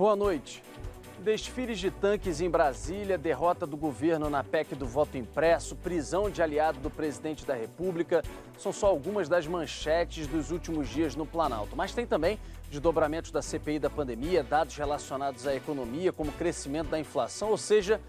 Boa noite. Desfiles de tanques em Brasília, derrota do governo na PEC do voto impresso, prisão de aliado do presidente da República, são só algumas das manchetes dos últimos dias no Planalto. Mas tem também desdobramentos da CPI da pandemia, dados relacionados à economia, como crescimento da inflação, ou seja,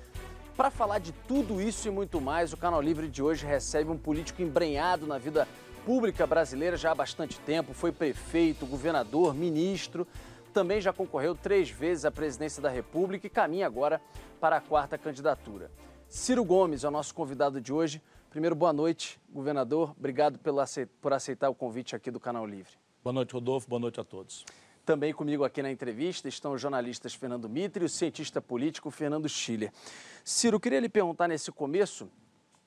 para falar de tudo isso e muito mais, o Canal Livre de hoje recebe um político embrenhado na vida pública brasileira já há bastante tempo, foi prefeito, governador, ministro também já concorreu três vezes à presidência da República e caminha agora para a quarta candidatura. Ciro Gomes é o nosso convidado de hoje. Primeiro, boa noite, governador. Obrigado por aceitar o convite aqui do Canal Livre. Boa noite, Rodolfo. Boa noite a todos. Também comigo aqui na entrevista estão os jornalistas Fernando Mitre e o cientista político Fernando Schiller. Ciro, queria lhe perguntar nesse começo,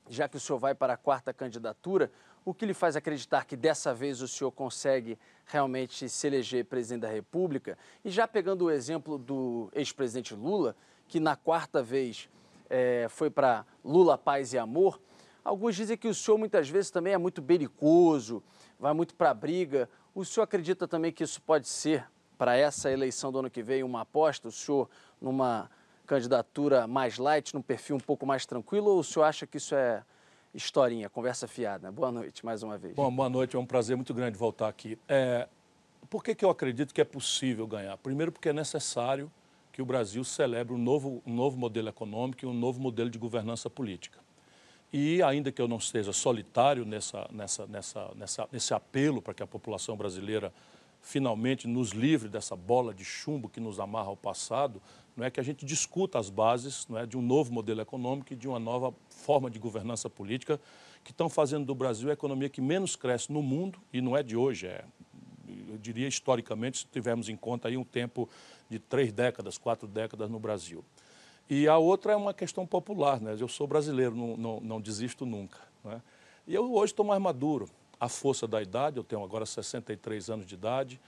já que o senhor vai para a quarta candidatura, o que lhe faz acreditar que dessa vez o senhor consegue realmente se eleger presidente da República? E já pegando o exemplo do ex-presidente Lula, que na quarta vez é, foi para Lula, paz e amor, alguns dizem que o senhor muitas vezes também é muito belicoso, vai muito para a briga. O senhor acredita também que isso pode ser, para essa eleição do ano que vem, uma aposta? O senhor numa candidatura mais light, num perfil um pouco mais tranquilo, ou o senhor acha que isso é historinha, conversa fiada. Boa noite, mais uma vez. Bom, boa noite, é um prazer muito grande voltar aqui. É, por que, que eu acredito que é possível ganhar? Primeiro, porque é necessário que o Brasil celebre um novo, um novo modelo econômico e um novo modelo de governança política. E ainda que eu não esteja solitário nessa, nessa, nessa, nessa, nesse apelo para que a população brasileira finalmente nos livre dessa bola de chumbo que nos amarra ao passado, não é que a gente discuta as bases não é, de um novo modelo econômico e de uma nova forma de governança política que estão fazendo do Brasil a economia que menos cresce no mundo, e não é de hoje, é, eu diria historicamente, se tivermos em conta aí um tempo de três décadas, quatro décadas no Brasil. E a outra é uma questão popular, né? eu sou brasileiro, não, não, não desisto nunca. Né? E eu hoje estou mais maduro, a força da idade, eu tenho agora 63 anos de idade,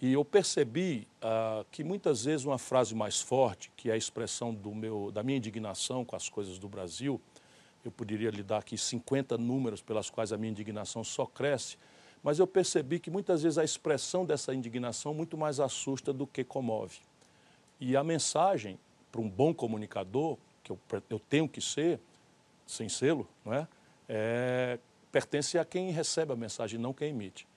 e eu percebi ah, que muitas vezes uma frase mais forte, que é a expressão do meu, da minha indignação com as coisas do Brasil, eu poderia lhe dar aqui 50 números pelas quais a minha indignação só cresce, mas eu percebi que muitas vezes a expressão dessa indignação muito mais assusta do que comove. E a mensagem para um bom comunicador, que eu, eu tenho que ser, sem selo, não é? é pertence a quem recebe a mensagem, não quem emite.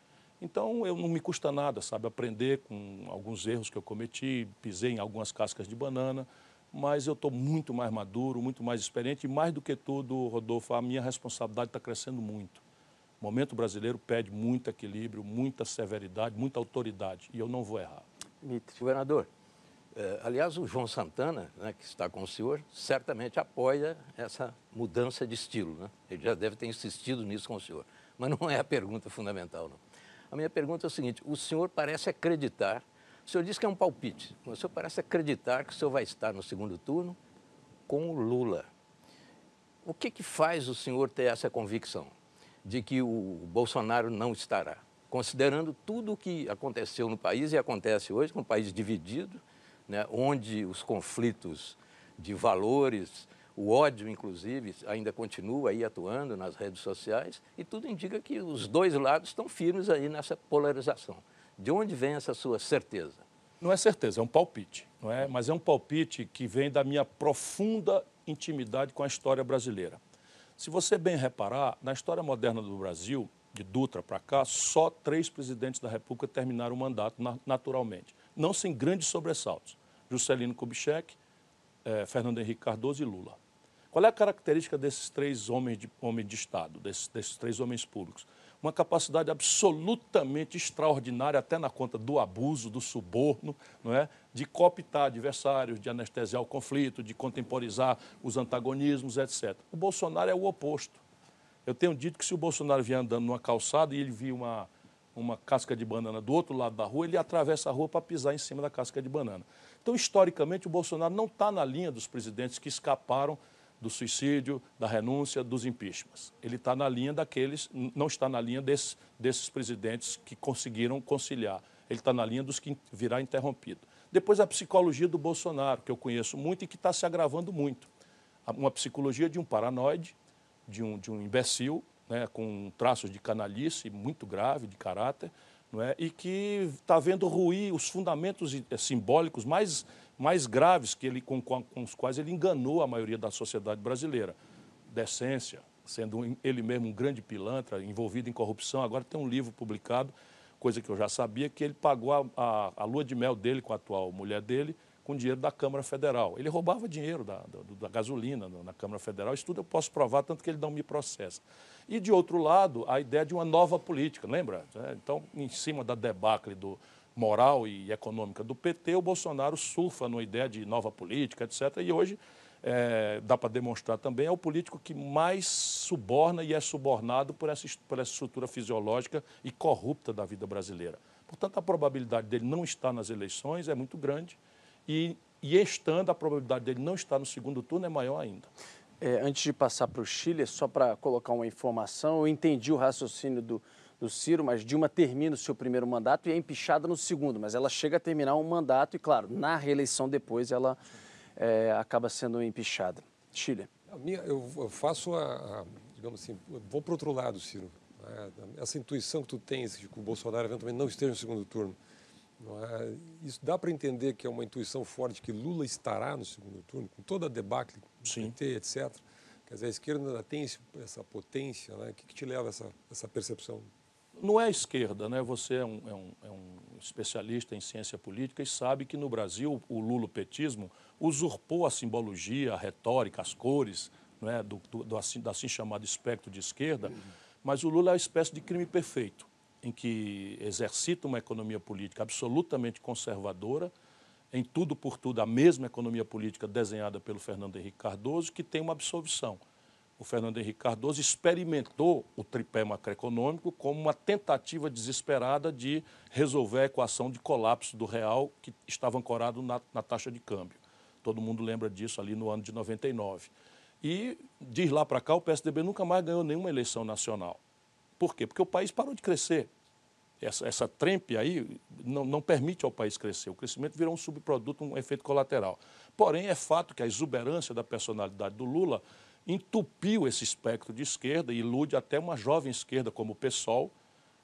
Então, eu não me custa nada, sabe, aprender com alguns erros que eu cometi, pisei em algumas cascas de banana, mas eu estou muito mais maduro, muito mais experiente e, mais do que tudo, Rodolfo, a minha responsabilidade está crescendo muito. O momento brasileiro pede muito equilíbrio, muita severidade, muita autoridade, e eu não vou errar. Mitre. Governador, eh, aliás, o João Santana, né, que está com o senhor, certamente apoia essa mudança de estilo. Né? Ele já deve ter insistido nisso com o senhor. Mas não é a pergunta fundamental, não. A minha pergunta é o seguinte: o senhor parece acreditar, o senhor disse que é um palpite, mas o senhor parece acreditar que o senhor vai estar no segundo turno com o Lula. O que, que faz o senhor ter essa convicção de que o Bolsonaro não estará? Considerando tudo o que aconteceu no país e acontece hoje, com um país dividido, né, onde os conflitos de valores, o ódio, inclusive, ainda continua aí atuando nas redes sociais e tudo indica que os dois lados estão firmes aí nessa polarização. De onde vem essa sua certeza? Não é certeza, é um palpite, não é? Mas é um palpite que vem da minha profunda intimidade com a história brasileira. Se você bem reparar, na história moderna do Brasil, de Dutra para cá, só três presidentes da República terminaram o mandato naturalmente, não sem grandes sobressaltos. Juscelino Kubitschek, eh, Fernando Henrique Cardoso e Lula. Qual é a característica desses três homens de, de Estado, desses, desses três homens públicos? Uma capacidade absolutamente extraordinária, até na conta do abuso, do suborno, não é? de cooptar adversários, de anestesiar o conflito, de contemporizar os antagonismos, etc. O Bolsonaro é o oposto. Eu tenho dito que se o Bolsonaro vier andando numa calçada e ele vir uma, uma casca de banana do outro lado da rua, ele atravessa a rua para pisar em cima da casca de banana. Então, historicamente, o Bolsonaro não está na linha dos presidentes que escaparam do suicídio, da renúncia, dos impeachments. Ele está na linha daqueles, não está na linha desses, presidentes que conseguiram conciliar. Ele está na linha dos que virá interrompido. Depois a psicologia do Bolsonaro, que eu conheço muito e que está se agravando muito. Uma psicologia de um paranoide, de um, de um imbecil, né, com traços de canalice muito grave, de caráter, não é? e que está vendo ruir os fundamentos eh, simbólicos mais, mais graves que ele, com, com, os quais ele enganou a maioria da sociedade brasileira. Decência, sendo ele mesmo um grande pilantra, envolvido em corrupção. Agora tem um livro publicado, coisa que eu já sabia, que ele pagou a, a, a lua de mel dele com a atual mulher dele com dinheiro da Câmara Federal. Ele roubava dinheiro da, da, da gasolina na Câmara Federal. Isso tudo eu posso provar, tanto que ele não me processa. E, de outro lado, a ideia de uma nova política, lembra? É, então, em cima da debacle do moral e econômica do PT, o Bolsonaro surfa numa ideia de nova política, etc. E hoje é, dá para demonstrar também, é o político que mais suborna e é subornado por essa, por essa estrutura fisiológica e corrupta da vida brasileira. Portanto, a probabilidade dele não estar nas eleições é muito grande e, e estando, a probabilidade dele não estar no segundo turno é maior ainda. É, antes de passar para o Chile, só para colocar uma informação, eu entendi o raciocínio do, do Ciro, mas Dilma termina o seu primeiro mandato e é empichada no segundo, mas ela chega a terminar um mandato e, claro, na reeleição depois ela é, acaba sendo empichada. Chile. A minha, eu, eu faço a, a, digamos assim, vou para o outro lado, Ciro. Né? Essa intuição que tu tens de que o Bolsonaro eventualmente não esteja no segundo turno, é? Isso dá para entender que é uma intuição forte que Lula estará no segundo turno, com toda a debacle do PT, etc. Quer dizer, a esquerda ainda tem esse, essa potência. Né? O que, que, te leva a essa, essa percepção? Não é a esquerda, né? Você é um, é, um, é um, especialista em ciência política e sabe que no Brasil o lulopetismo usurpou a simbologia, a retórica, as cores né? do, do, do assim, assim chamado espectro de esquerda, uhum. mas o Lula é uma espécie de crime perfeito em que exercita uma economia política absolutamente conservadora, em tudo por tudo a mesma economia política desenhada pelo Fernando Henrique Cardoso, que tem uma absolvição. O Fernando Henrique Cardoso experimentou o tripé macroeconômico como uma tentativa desesperada de resolver a equação de colapso do real que estava ancorado na, na taxa de câmbio. Todo mundo lembra disso ali no ano de 99. E de lá para cá o PSDB nunca mais ganhou nenhuma eleição nacional. Por quê? Porque o país parou de crescer. Essa, essa trempe aí não, não permite ao país crescer. O crescimento virou um subproduto, um efeito colateral. Porém, é fato que a exuberância da personalidade do Lula entupiu esse espectro de esquerda e ilude até uma jovem esquerda como o PSOL,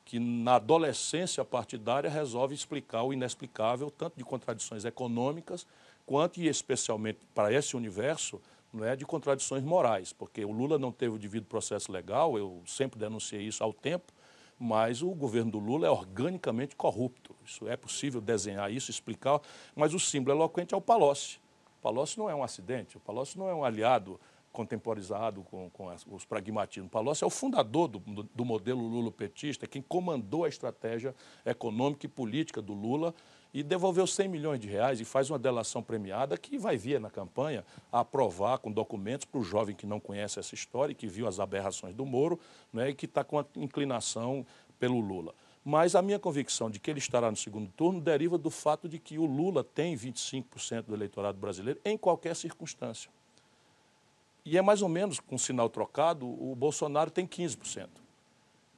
que na adolescência partidária resolve explicar o inexplicável, tanto de contradições econômicas, quanto e especialmente para esse universo, não é de contradições morais, porque o Lula não teve o devido processo legal, eu sempre denunciei isso ao tempo, mas o governo do Lula é organicamente corrupto. Isso é possível desenhar isso, explicar, mas o símbolo eloquente é o Palocci. O Palocci não é um acidente, o Palocci não é um aliado contemporizado com, com os pragmatismos. Palocci é o fundador do, do modelo Lula-petista, quem comandou a estratégia econômica e política do Lula e devolveu 100 milhões de reais e faz uma delação premiada que vai vir na campanha aprovar com documentos para o jovem que não conhece essa história e que viu as aberrações do Moro né, e que está com a inclinação pelo Lula. Mas a minha convicção de que ele estará no segundo turno deriva do fato de que o Lula tem 25% do eleitorado brasileiro em qualquer circunstância. E é mais ou menos com sinal trocado, o Bolsonaro tem 15%.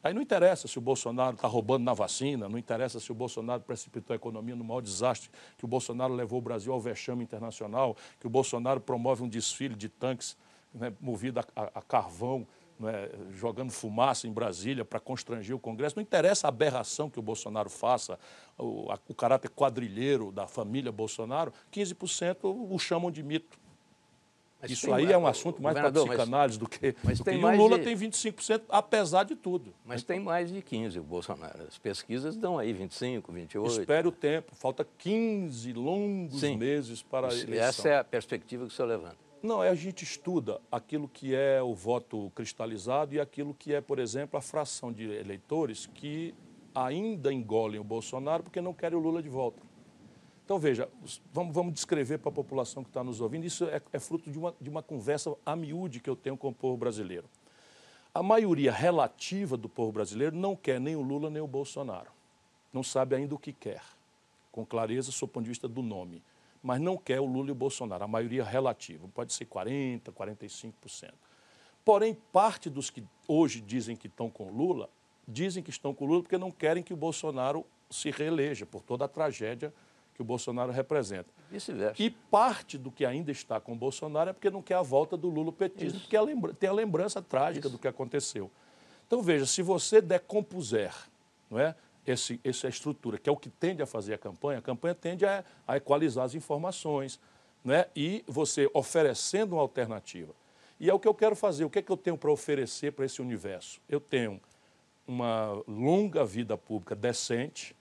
Aí não interessa se o Bolsonaro está roubando na vacina, não interessa se o Bolsonaro precipitou a economia no maior desastre, que o Bolsonaro levou o Brasil ao vexame internacional, que o Bolsonaro promove um desfile de tanques né, movido a, a, a carvão, né, jogando fumaça em Brasília para constranger o Congresso. Não interessa a aberração que o Bolsonaro faça, o, a, o caráter quadrilheiro da família Bolsonaro, 15% o chamam de mito. Mas Isso aí é um assunto mais para psicanálise do que. Mas do que, o Lula de... tem 25%, apesar de tudo. Mas tem mais de 15% o Bolsonaro. As pesquisas dão aí 25%, 28%. Espere o tempo. Falta 15 longos Sim. meses para a eleição. Essa é a perspectiva que o senhor levanta. Não, é a gente estuda aquilo que é o voto cristalizado e aquilo que é, por exemplo, a fração de eleitores que ainda engolem o Bolsonaro porque não querem o Lula de volta. Então, veja, vamos, vamos descrever para a população que está nos ouvindo, isso é, é fruto de uma, de uma conversa a miúde que eu tenho com o povo brasileiro. A maioria relativa do povo brasileiro não quer nem o Lula nem o Bolsonaro. Não sabe ainda o que quer, com clareza, sob o ponto de vista do nome. Mas não quer o Lula e o Bolsonaro, a maioria relativa, pode ser 40%, 45%. Porém, parte dos que hoje dizem que estão com o Lula, dizem que estão com o Lula porque não querem que o Bolsonaro se reeleja por toda a tragédia que o Bolsonaro representa. Vice-versa. E parte do que ainda está com o Bolsonaro é porque não quer a volta do Lula petismo, porque lembra, tem a lembrança trágica Isso. do que aconteceu. Então veja, se você decompuser não é, esse, essa estrutura, que é o que tende a fazer a campanha, a campanha tende a, a equalizar as informações né? e você oferecendo uma alternativa. E é o que eu quero fazer. O que é que eu tenho para oferecer para esse universo? Eu tenho uma longa vida pública decente.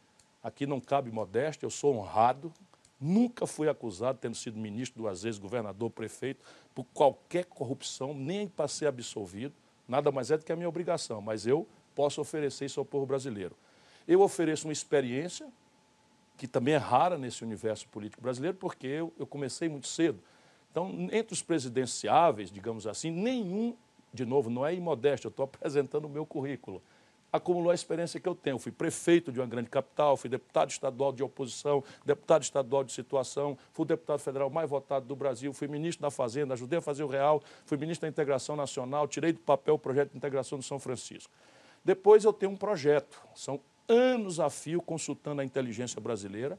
Aqui não cabe modéstia, eu sou honrado. Nunca fui acusado, tendo sido ministro, duas vezes governador, prefeito, por qualquer corrupção, nem para ser absolvido. Nada mais é do que a minha obrigação, mas eu posso oferecer isso ao povo brasileiro. Eu ofereço uma experiência que também é rara nesse universo político brasileiro, porque eu, eu comecei muito cedo. Então, entre os presidenciáveis, digamos assim, nenhum, de novo, não é imodéstia, eu estou apresentando o meu currículo, acumulou a experiência que eu tenho. Fui prefeito de uma grande capital, fui deputado estadual de oposição, deputado estadual de situação, fui deputado federal mais votado do Brasil, fui ministro da Fazenda, ajudei a fazer o real, fui ministro da Integração Nacional, tirei do papel o projeto de integração do São Francisco. Depois eu tenho um projeto, são anos a fio consultando a inteligência brasileira,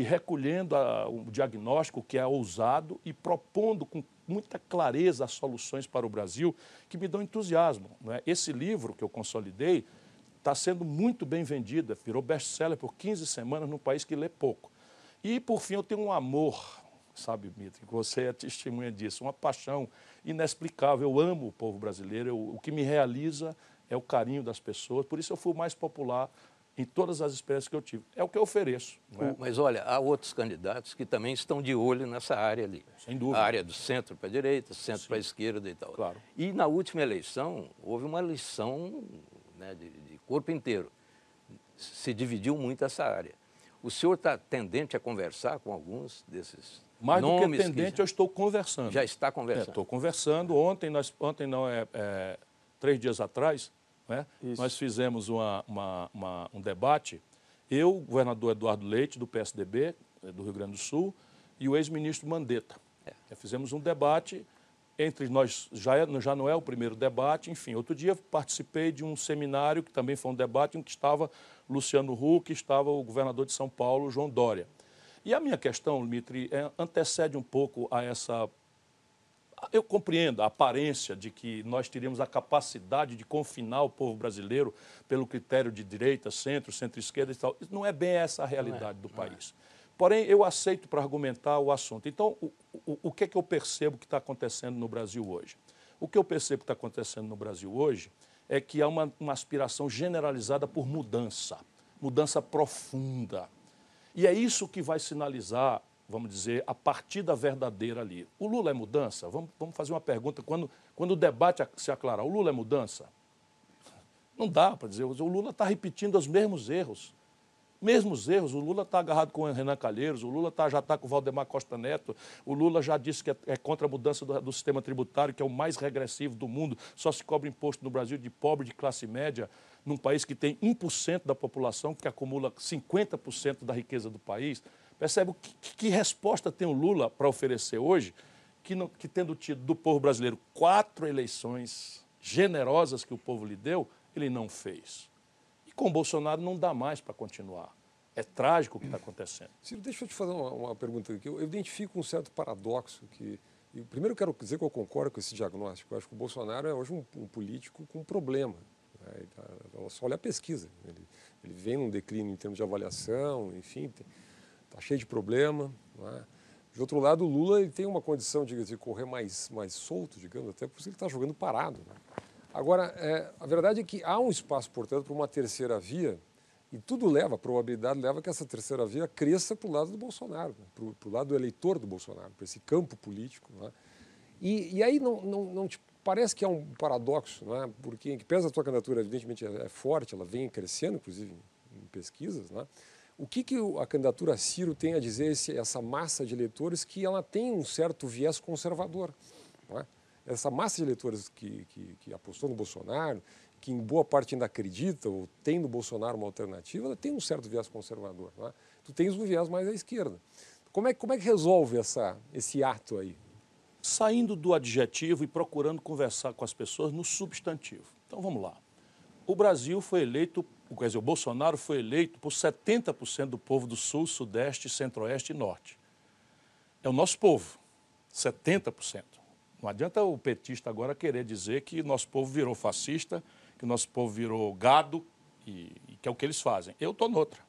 e recolhendo a, o diagnóstico que é ousado e propondo com muita clareza as soluções para o Brasil que me dão entusiasmo. é? Esse livro que eu consolidei está sendo muito bem vendido, virou best-seller por 15 semanas num país que lê pouco. E, por fim, eu tenho um amor, sabe, Mitri, que você é testemunha disso, uma paixão inexplicável. Eu amo o povo brasileiro, eu, o que me realiza é o carinho das pessoas, por isso eu fui o mais popular em todas as experiências que eu tive. É o que eu ofereço. É? Mas olha, há outros candidatos que também estão de olho nessa área ali. Sem dúvida. A área do centro para a direita, centro para a esquerda e tal. Claro. E na última eleição, houve uma eleição né, de, de, corpo inteiro. Se dividiu muito essa área. O senhor está tendente a conversar com alguns desses mais do que tendente, que eu estou conversando. Já está conversando? É, estou conversando. Ontem, nós, ontem não, é, é três dias atrás, né? Nós fizemos uma, uma, uma, um debate, eu, o governador Eduardo Leite, do PSDB, eh, do Rio Grande do Sul, e o ex-ministro Mandetta. É. Fizemos um debate entre nós, já, é, já não é o primeiro debate, enfim. Outro dia participei de um seminário, que também foi um debate, em que estava Luciano Huck, estava o governador de São Paulo, João Dória. E a minha questão, Dmitry, é, antecede um pouco a essa eu compreendo a aparência de que nós teríamos a capacidade de confinar o povo brasileiro pelo critério de direita, centro, centro-esquerda e tal. Não é bem essa a realidade é, do país. É. Porém, eu aceito para argumentar o assunto. Então, o, o, o que é que eu percebo que está acontecendo no Brasil hoje? O que eu percebo que está acontecendo no Brasil hoje é que há uma, uma aspiração generalizada por mudança, mudança profunda. E é isso que vai sinalizar vamos dizer, a partida verdadeira ali. O Lula é mudança? Vamos, vamos fazer uma pergunta. Quando, quando o debate se aclarar, o Lula é mudança? Não dá para dizer. O Lula está repetindo os mesmos erros. Mesmos erros. O Lula está agarrado com o Renan Calheiros, o Lula tá, já está com o Valdemar Costa Neto, o Lula já disse que é, é contra a mudança do, do, sistema tributário, que é o mais regressivo do mundo. Só se cobra imposto no Brasil de pobre, de classe média, num país que tem 1% da população, que acumula 50% da riqueza do país. Percebe que, que resposta tem o Lula para oferecer hoje, que, que tendo tido do povo brasileiro quatro eleições generosas que o povo lhe deu, ele não fez. E com Bolsonaro não dá mais para continuar. É trágico o que está acontecendo. Ciro, deixa eu te fazer uma, uma pergunta aqui. Eu identifico um certo paradoxo que. E primeiro, quero dizer que eu concordo com esse diagnóstico. Eu acho que o Bolsonaro é hoje um, um político com problema. Né? Tá, só olha a pesquisa. Ele, ele vem num declínio em termos de avaliação, enfim. Tem, está cheio de problema. É? De outro lado, o Lula ele tem uma condição de, de correr mais, mais solto, digamos, até porque ele está jogando parado. Né? Agora, é, a verdade é que há um espaço, portanto, para uma terceira via, e tudo leva, a probabilidade leva que essa terceira via cresça para o lado do Bolsonaro, né? para o lado do eleitor do Bolsonaro, para esse campo político. É? E, e, aí não, não, não te parece que é um paradoxo, é? porque, em que pesa a tua candidatura, evidentemente, é, é forte, ela vem crescendo, inclusive em, pesquisas, não é? O que, que a candidatura Ciro tem a dizer, esse, essa massa de eleitores, que ela tem um certo viés conservador? É? Essa massa de eleitores que, que, que, apostou no Bolsonaro, que em boa parte ainda acredita ou tem no Bolsonaro uma alternativa, ela tem um certo viés conservador. É? Tu tens um viés mais à esquerda. Como é, como é que resolve essa, esse ato aí? Saindo do adjetivo e procurando conversar com as pessoas no substantivo. Então vamos lá. O Brasil foi eleito quer dizer, o Bolsonaro foi eleito por 70% do povo do Sul, Sudeste, Centro-Oeste e Norte. É o nosso povo, 70%. Não adianta o petista agora querer dizer que nosso povo virou fascista, que nosso povo virou gado, e, e que é o que eles fazem. Eu estou noutra.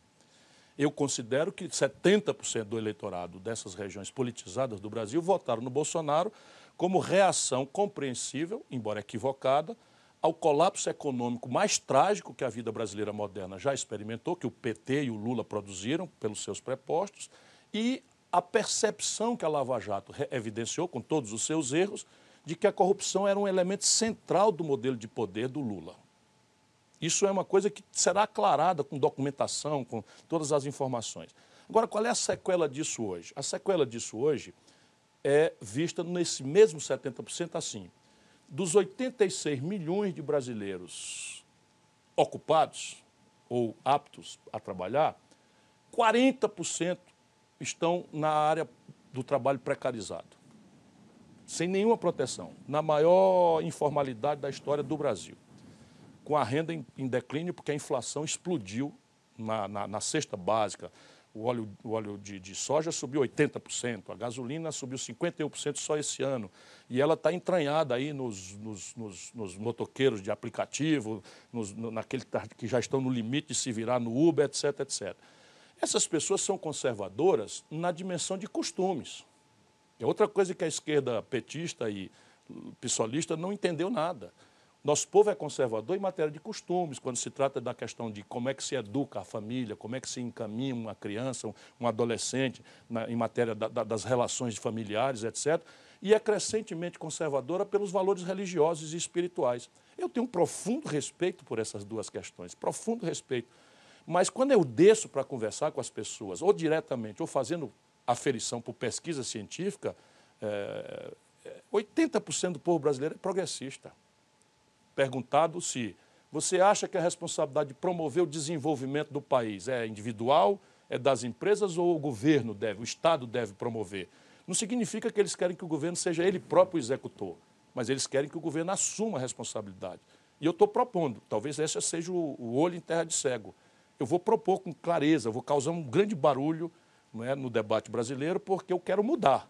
Eu considero que 70% do eleitorado dessas regiões politizadas do Brasil votaram no Bolsonaro como reação compreensível, embora equivocada, ao colapso econômico mais trágico que a vida brasileira moderna já experimentou, que o PT e o Lula produziram pelos seus prepostos, e a percepção que a Lava Jato evidenciou, com todos os seus erros, de que a corrupção era um elemento central do modelo de poder do Lula. Isso é uma coisa que será aclarada com documentação, com todas as informações. Agora, qual é a sequela disso hoje? A sequela disso hoje é vista nesse mesmo 70% assim. Dos 86 milhões de brasileiros ocupados ou aptos a trabalhar, 40% estão na área do trabalho precarizado, sem nenhuma proteção, na maior informalidade da história do Brasil com a renda em, declínio, porque a inflação explodiu na, na, na cesta básica. O óleo, o óleo de, de, soja subiu 80%, a gasolina subiu 51% só esse ano. E ela está entranhada aí nos, nos, nos, nos, motoqueiros de aplicativo, nos, no, naquele que já estão no limite de se virar no Uber, etc, etc. Essas pessoas são conservadoras na dimensão de costumes. É outra coisa que a esquerda petista e pissolista não entendeu nada. Nosso povo é conservador em matéria de costumes, quando se trata da questão de como é que se educa a família, como é que se encaminha uma criança, um, adolescente na, em matéria da, da, das relações familiares, etc. E é crescentemente conservadora pelos valores religiosos e espirituais. Eu tenho um profundo respeito por essas duas questões, profundo respeito. Mas quando eu desço para conversar com as pessoas, ou diretamente, ou fazendo aferição por pesquisa científica, é, 80% do povo brasileiro é progressista perguntado se você acha que a responsabilidade de promover o desenvolvimento do país é individual, é das empresas ou o governo deve, o Estado deve promover? Não significa que eles querem que o governo seja ele próprio executor, mas eles querem que o governo assuma a responsabilidade. E eu estou propondo, talvez esse seja o olho em terra de cego. Eu vou propor com clareza, vou causar um grande barulho é, no debate brasileiro, porque eu quero mudar.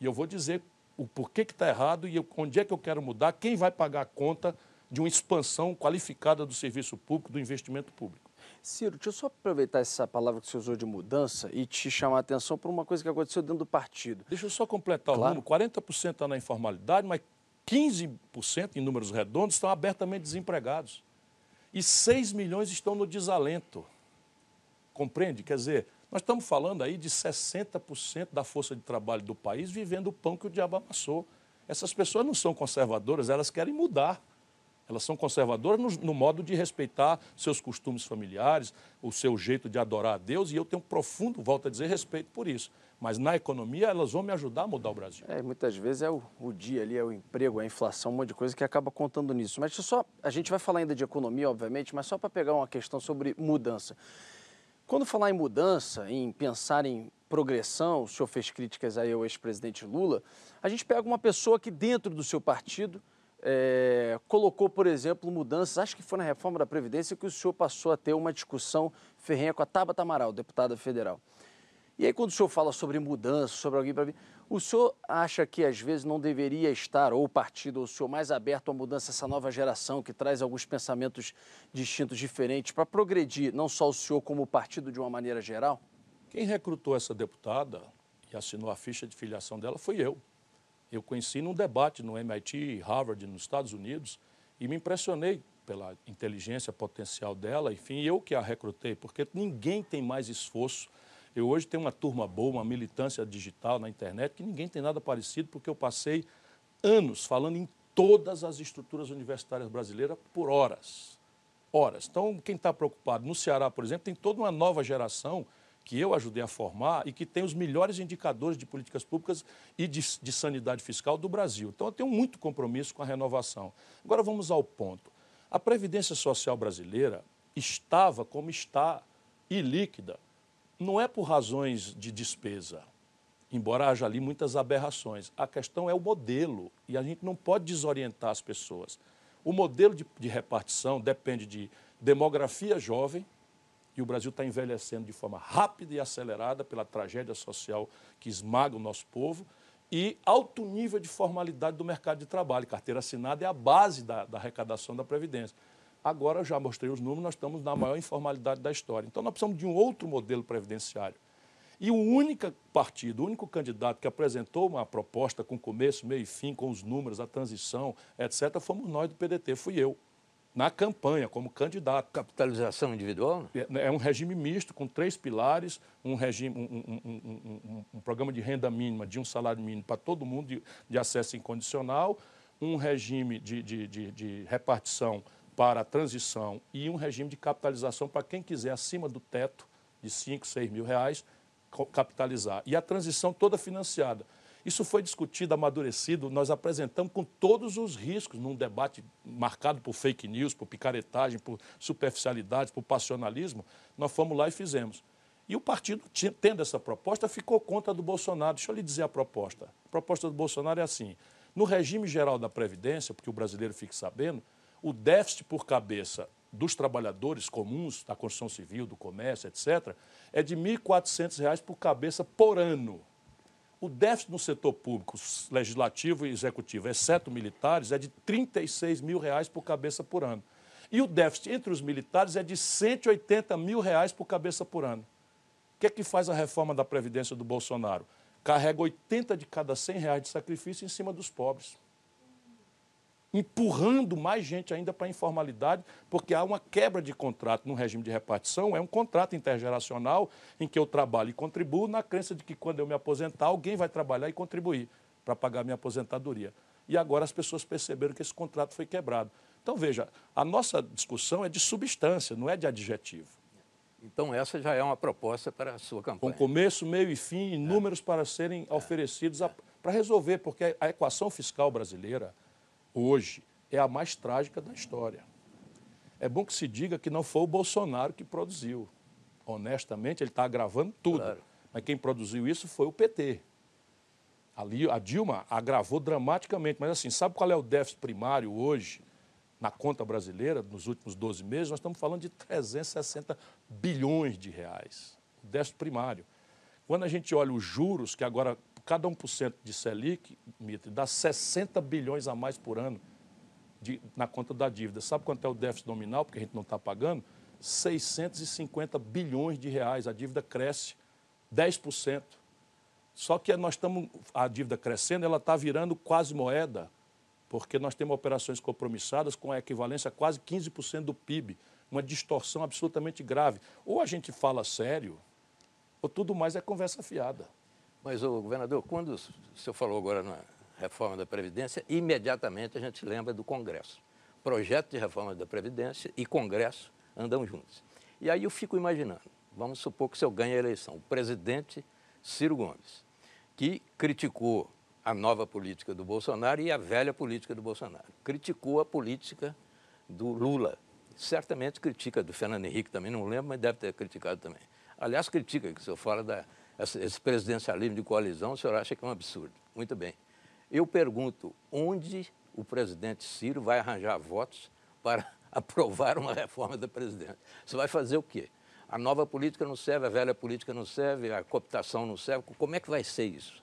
E eu vou dizer o porquê que está errado e onde é que eu quero mudar, quem vai pagar a conta de uma expansão qualificada do serviço público, do investimento público. Ciro, deixa eu só aproveitar essa palavra que você usou de mudança e te chamar a atenção para uma coisa que aconteceu dentro do partido. Deixa eu só completar claro. o número. 40% está na informalidade, mas 15% em números redondos estão abertamente desempregados. E 6 milhões estão no desalento. Compreende? Quer dizer, nós estamos falando aí de 60% da força de trabalho do país vivendo o pão que o diabo amassou. Essas pessoas não são conservadoras, elas querem mudar. Elas são conservadoras no, no, modo de respeitar seus costumes familiares, o seu jeito de adorar a Deus, e eu tenho um profundo, volto a dizer, respeito por isso. Mas na economia elas vão me ajudar a mudar o Brasil. É, muitas vezes é o, o dia ali, é o emprego, é a inflação, um monte de coisa que acaba contando nisso. Mas só, a gente vai falar ainda de economia, obviamente, mas só para pegar uma questão sobre mudança. Quando falar em mudança, em pensar em progressão, o senhor fez críticas aí ao ex-presidente Lula, a gente pega uma pessoa que dentro do seu partido é, colocou, por exemplo, mudanças, acho que foi na reforma da Previdência que o senhor passou a ter uma discussão ferrenha com a Tabata Amaral, deputada federal. E aí, quando o senhor fala sobre mudanças, sobre alguém para vir, o senhor acha que às vezes não deveria estar, ou o partido, ou o senhor, mais aberto à mudança, essa nova geração que traz alguns pensamentos distintos, diferentes, para progredir, não só o senhor, como o partido de uma maneira geral? Quem recrutou essa deputada e assinou a ficha de filiação dela foi eu. Eu conheci num debate no MIT, Harvard, nos Estados Unidos, e me impressionei pela inteligência potencial dela, enfim, eu que a recrutei, porque ninguém tem mais esforço. Eu hoje tenho uma turma boa, uma militância digital na internet, que ninguém tem nada parecido, porque eu passei anos falando em todas as estruturas universitárias brasileiras por horas. Horas. Então, quem está preocupado no Ceará, por exemplo, tem toda uma nova geração que eu ajudei a formar e que tem os melhores indicadores de políticas públicas e de, de, sanidade fiscal do Brasil. Então, eu tenho muito compromisso com a renovação. Agora, vamos ao ponto. A Previdência Social brasileira estava como está ilíquida. Não é por razões de despesa, embora haja ali muitas aberrações. A questão é o modelo e a gente não pode desorientar as pessoas. O modelo de, de repartição depende de demografia jovem, e o Brasil está envelhecendo de forma rápida e acelerada pela tragédia social que esmaga o nosso povo e alto nível de formalidade do mercado de trabalho. Carteira assinada é a base da, da arrecadação da Previdência. Agora, eu já mostrei os números, nós estamos na maior informalidade da história. Então, nós precisamos de um outro modelo previdenciário. E o único partido, o único candidato que apresentou uma proposta com começo, meio e fim, com os números, a transição, etc., fomos nós do PDT, fui eu, na campanha, como candidato. Capitalização individual? É, é um regime misto, com três pilares, um, regime, um, um, um, um programa de renda mínima, de um salário mínimo para todo mundo, de, de, acesso incondicional, um regime de, de, de, de repartição para a transição e um regime de capitalização para quem quiser, acima do teto de 5, 6 mil reais, capitalizar. E a transição toda financiada. Isso foi discutido, amadurecido, nós apresentamos com todos os riscos num debate marcado por fake news, por picaretagem, por superficialidade, por passionalismo. Nós fomos lá e fizemos. E o partido, tendo essa proposta, ficou contra do Bolsonaro. Deixa eu lhe dizer a proposta. A proposta do Bolsonaro é assim: no regime geral da Previdência, porque o brasileiro fique sabendo, o déficit por cabeça dos trabalhadores comuns, da construção civil, do comércio, etc., é de R$ 1.400 por cabeça por ano. O déficit no setor público, legislativo e executivo, exceto militares, é de 36 mil reais por cabeça por ano. E o déficit entre os militares é de 180 mil reais por cabeça por ano. O que é que faz a reforma da Previdência do Bolsonaro? Carrega 80 de cada 100 reais de sacrifício em cima dos pobres empurrando mais gente ainda para a informalidade, porque há uma quebra de contrato no regime de repartição, é um contrato intergeracional em que eu trabalho e contribuo na crença de que quando eu me aposentar, alguém vai trabalhar e contribuir para pagar minha aposentadoria. E agora as pessoas perceberam que esse contrato foi quebrado. Então, veja, a nossa discussão é de substância, não é de adjetivo. Então, essa já é uma proposta para a sua campanha. Com começo, meio e fim, e números para serem é. oferecidos para resolver, porque a equação fiscal brasileira, hoje é a mais trágica da história. É bom que se diga que não foi o Bolsonaro que produziu. Honestamente, ele está agravando tudo. Claro. Mas quem produziu isso foi o PT. Ali, a Dilma agravou dramaticamente. Mas assim, sabe qual é o déficit primário hoje na conta brasileira, nos últimos 12 meses? Nós estamos falando de 360 bilhões de reais. O déficit primário. Quando a gente olha os juros, que agora cada 1% de Selic, Mitre, dá 60 bilhões a mais por ano de, na conta da dívida. Sabe quanto é o déficit nominal, porque a gente não está pagando? 650 bilhões de reais. A dívida cresce 10%. Só que nós estamos, a dívida crescendo, ela está virando quase moeda, porque nós temos operações compromissadas com a equivalência a quase 15% do PIB. Uma distorção absolutamente grave. Ou a gente fala sério, ou tudo mais é conversa fiada. Mas, o governador, quando o senhor falou agora na reforma da Previdência, imediatamente a gente lembra do Congresso. Projeto de reforma da Previdência e Congresso andam juntos. E aí eu fico imaginando, vamos supor que o senhor ganha a eleição, o presidente Ciro Gomes, que criticou a nova política do Bolsonaro e a velha política do Bolsonaro. Criticou a política do Lula. Certamente critica do Fernando Henrique também, não lembro, mas deve ter criticado também. Aliás, critica que o senhor fala da, esse presidencialismo de coalizão, o senhor acha que é um absurdo. Muito bem. Eu pergunto, onde o presidente Ciro vai arranjar votos para aprovar uma reforma da presidência? Você vai fazer o quê? A nova política não serve, a velha política não serve, a cooptação não serve. Como é que vai ser isso?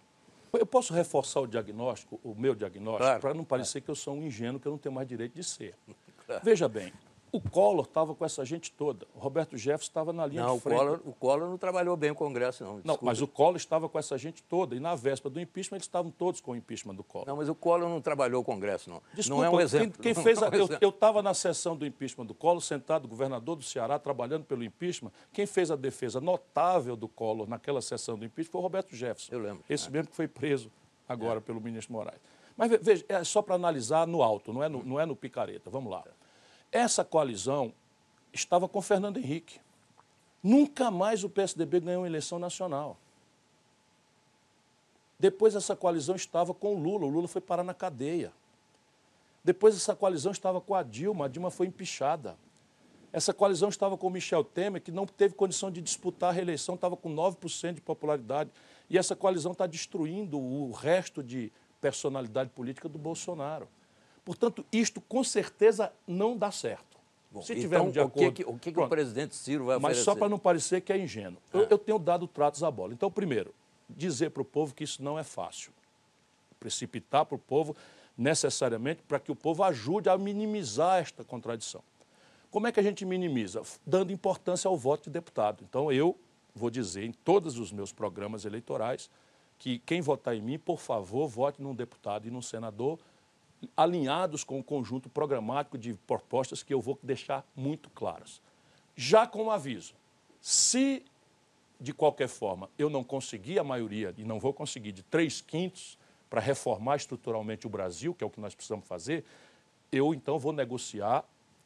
Eu posso reforçar o diagnóstico, o meu diagnóstico, claro, para não parecer claro. que eu sou um ingênuo, que eu não tenho mais direito de ser. Claro. Veja bem, o Collor estava com essa gente toda. O Roberto Jefferson estava na linha não, de frente. O Collor, o Collor não trabalhou bem o Congresso, não. Desculpa. Não, mas o Collor estava com essa gente toda. E na véspera do impeachment, eles estavam todos com o impeachment do Collor. Não, mas o Collor não trabalhou o Congresso, não. Desculpa, não é um exemplo. Quem, quem fez a, eu estava na sessão do impeachment do Collor, sentado, governador do Ceará, trabalhando pelo impeachment. Quem fez a defesa notável do Collor naquela sessão do impeachment foi o Roberto Jefferson. Eu lembro. Esse é. mesmo que foi preso agora é. pelo ministro Moraes. Mas veja, é só para analisar no alto, não é no, não é no picareta. Vamos lá. Essa coalizão estava com Fernando Henrique. Nunca mais o PSDB ganhou uma eleição nacional. Depois essa coalizão estava com o Lula, o Lula foi parar na cadeia. Depois essa coalizão estava com a Dilma, a Dilma foi empichada. Essa coalizão estava com o Michel Temer, que não teve condição de disputar a reeleição, estava com 9% de popularidade. E essa coalizão está destruindo o resto de personalidade política do Bolsonaro. Portanto, isto com certeza não dá certo. Bom, Se tivermos então, de acordo. O que, o, que, que o presidente Ciro vai Mas só para não parecer que é ingênuo. Eu, ah. eu, tenho dado tratos à bola. Então, primeiro, dizer para o povo que isso não é fácil. Precipitar para o povo necessariamente para que o povo ajude a minimizar esta contradição. Como é que a gente minimiza? Dando importância ao voto de deputado. Então, eu vou dizer em todos os meus programas eleitorais que quem votar em mim, por favor, vote num deputado e num senador alinhados com o conjunto programático de propostas que eu vou deixar muito claras. Já com aviso, se de qualquer forma eu não conseguir a maioria, e não vou conseguir, de três quintos para reformar estruturalmente o Brasil, que é o que nós precisamos fazer, eu então vou negociar,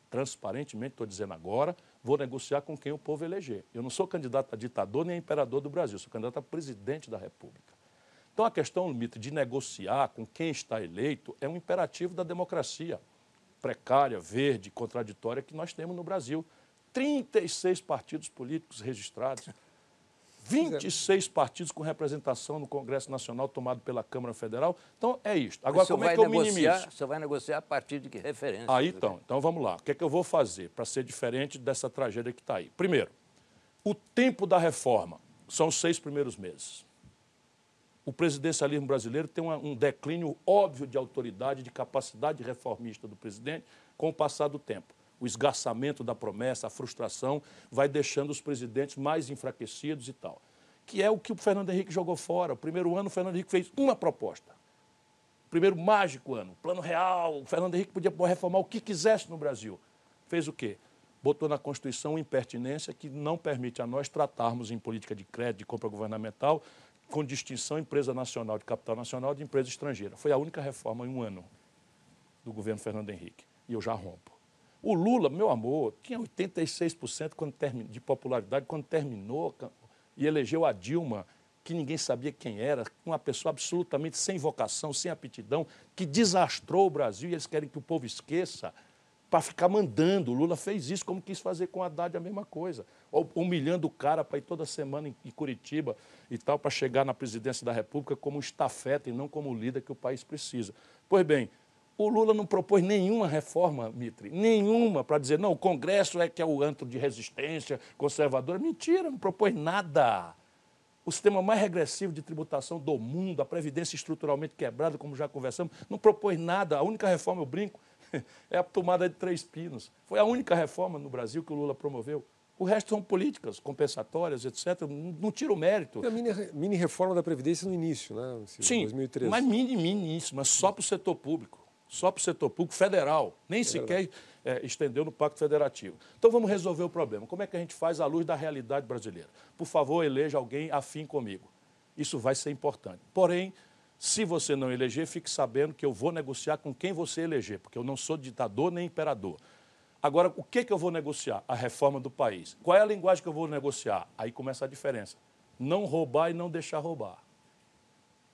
transparentemente, estou dizendo agora, vou negociar com quem o povo eleger. Eu não sou candidato a ditador nem a imperador do Brasil, sou candidato a presidente da República. Então a questão, Mito, de negociar com quem está eleito é um imperativo da democracia precária, verde, contraditória que nós temos no Brasil. 36 partidos políticos registrados. 26 partidos com representação no Congresso Nacional tomado pela Câmara Federal. Então, é isto. Agora, como é que eu minimizo? Você vai negociar a partir de que referência? Aí, então. Então, vamos lá. O que é que eu vou fazer para ser diferente dessa tragédia que está aí? Primeiro, o tempo da reforma são os seis primeiros meses. O presidencialismo brasileiro tem um declínio óbvio de autoridade, de capacidade reformista do presidente com o passar do tempo o esgarçamento da promessa, a frustração, vai deixando os presidentes mais enfraquecidos e tal. Que é o que o Fernando Henrique jogou fora. O primeiro ano, o Fernando Henrique fez uma proposta. O primeiro mágico ano, plano real. O Fernando Henrique podia reformar o que quisesse no Brasil. Fez o quê? Botou na Constituição uma impertinência que não permite a nós tratarmos em política de crédito, de compra governamental, com distinção empresa nacional de capital nacional de empresa estrangeira. Foi a única reforma em um ano do governo Fernando Henrique. E eu já rompo. O Lula, meu amor, tinha 86% quando termin... de popularidade quando terminou e elegeu a Dilma, que ninguém sabia quem era, uma pessoa absolutamente sem vocação, sem aptidão, que desastrou o Brasil e eles querem que o povo esqueça para ficar mandando. O Lula fez isso, como quis fazer com a Haddad a mesma coisa, humilhando o cara para ir toda semana em Curitiba e tal, para chegar na presidência da República como estafeta e não como líder que o país precisa. Pois bem, o Lula não propôs nenhuma reforma, Mitre, nenhuma, para dizer, não, o Congresso é que é o antro de resistência conservadora. Mentira, não propôs nada. O sistema mais regressivo de tributação do mundo, a Previdência estruturalmente quebrada, como já conversamos, não propôs nada. A única reforma, eu brinco, é a tomada de três pinos. Foi a única reforma no Brasil que o Lula promoveu. O resto são políticas compensatórias, etc. Não tira o mérito. a mini, mini reforma da Previdência no início, né? Sim, 2013. mas mini, mini isso, mas só para o setor público só para o setor público federal, nem é sequer é, estendeu no Pacto Federativo. Então vamos resolver o problema. Como é que a gente faz à luz da realidade brasileira? Por favor, eleja alguém afim comigo. Isso vai ser importante. Porém, se você não eleger, fique sabendo que eu vou negociar com quem você eleger, porque eu não sou ditador nem imperador. Agora, o que, que eu vou negociar? A reforma do país. Qual é a linguagem que eu vou negociar? Aí começa a diferença. Não roubar e não deixar roubar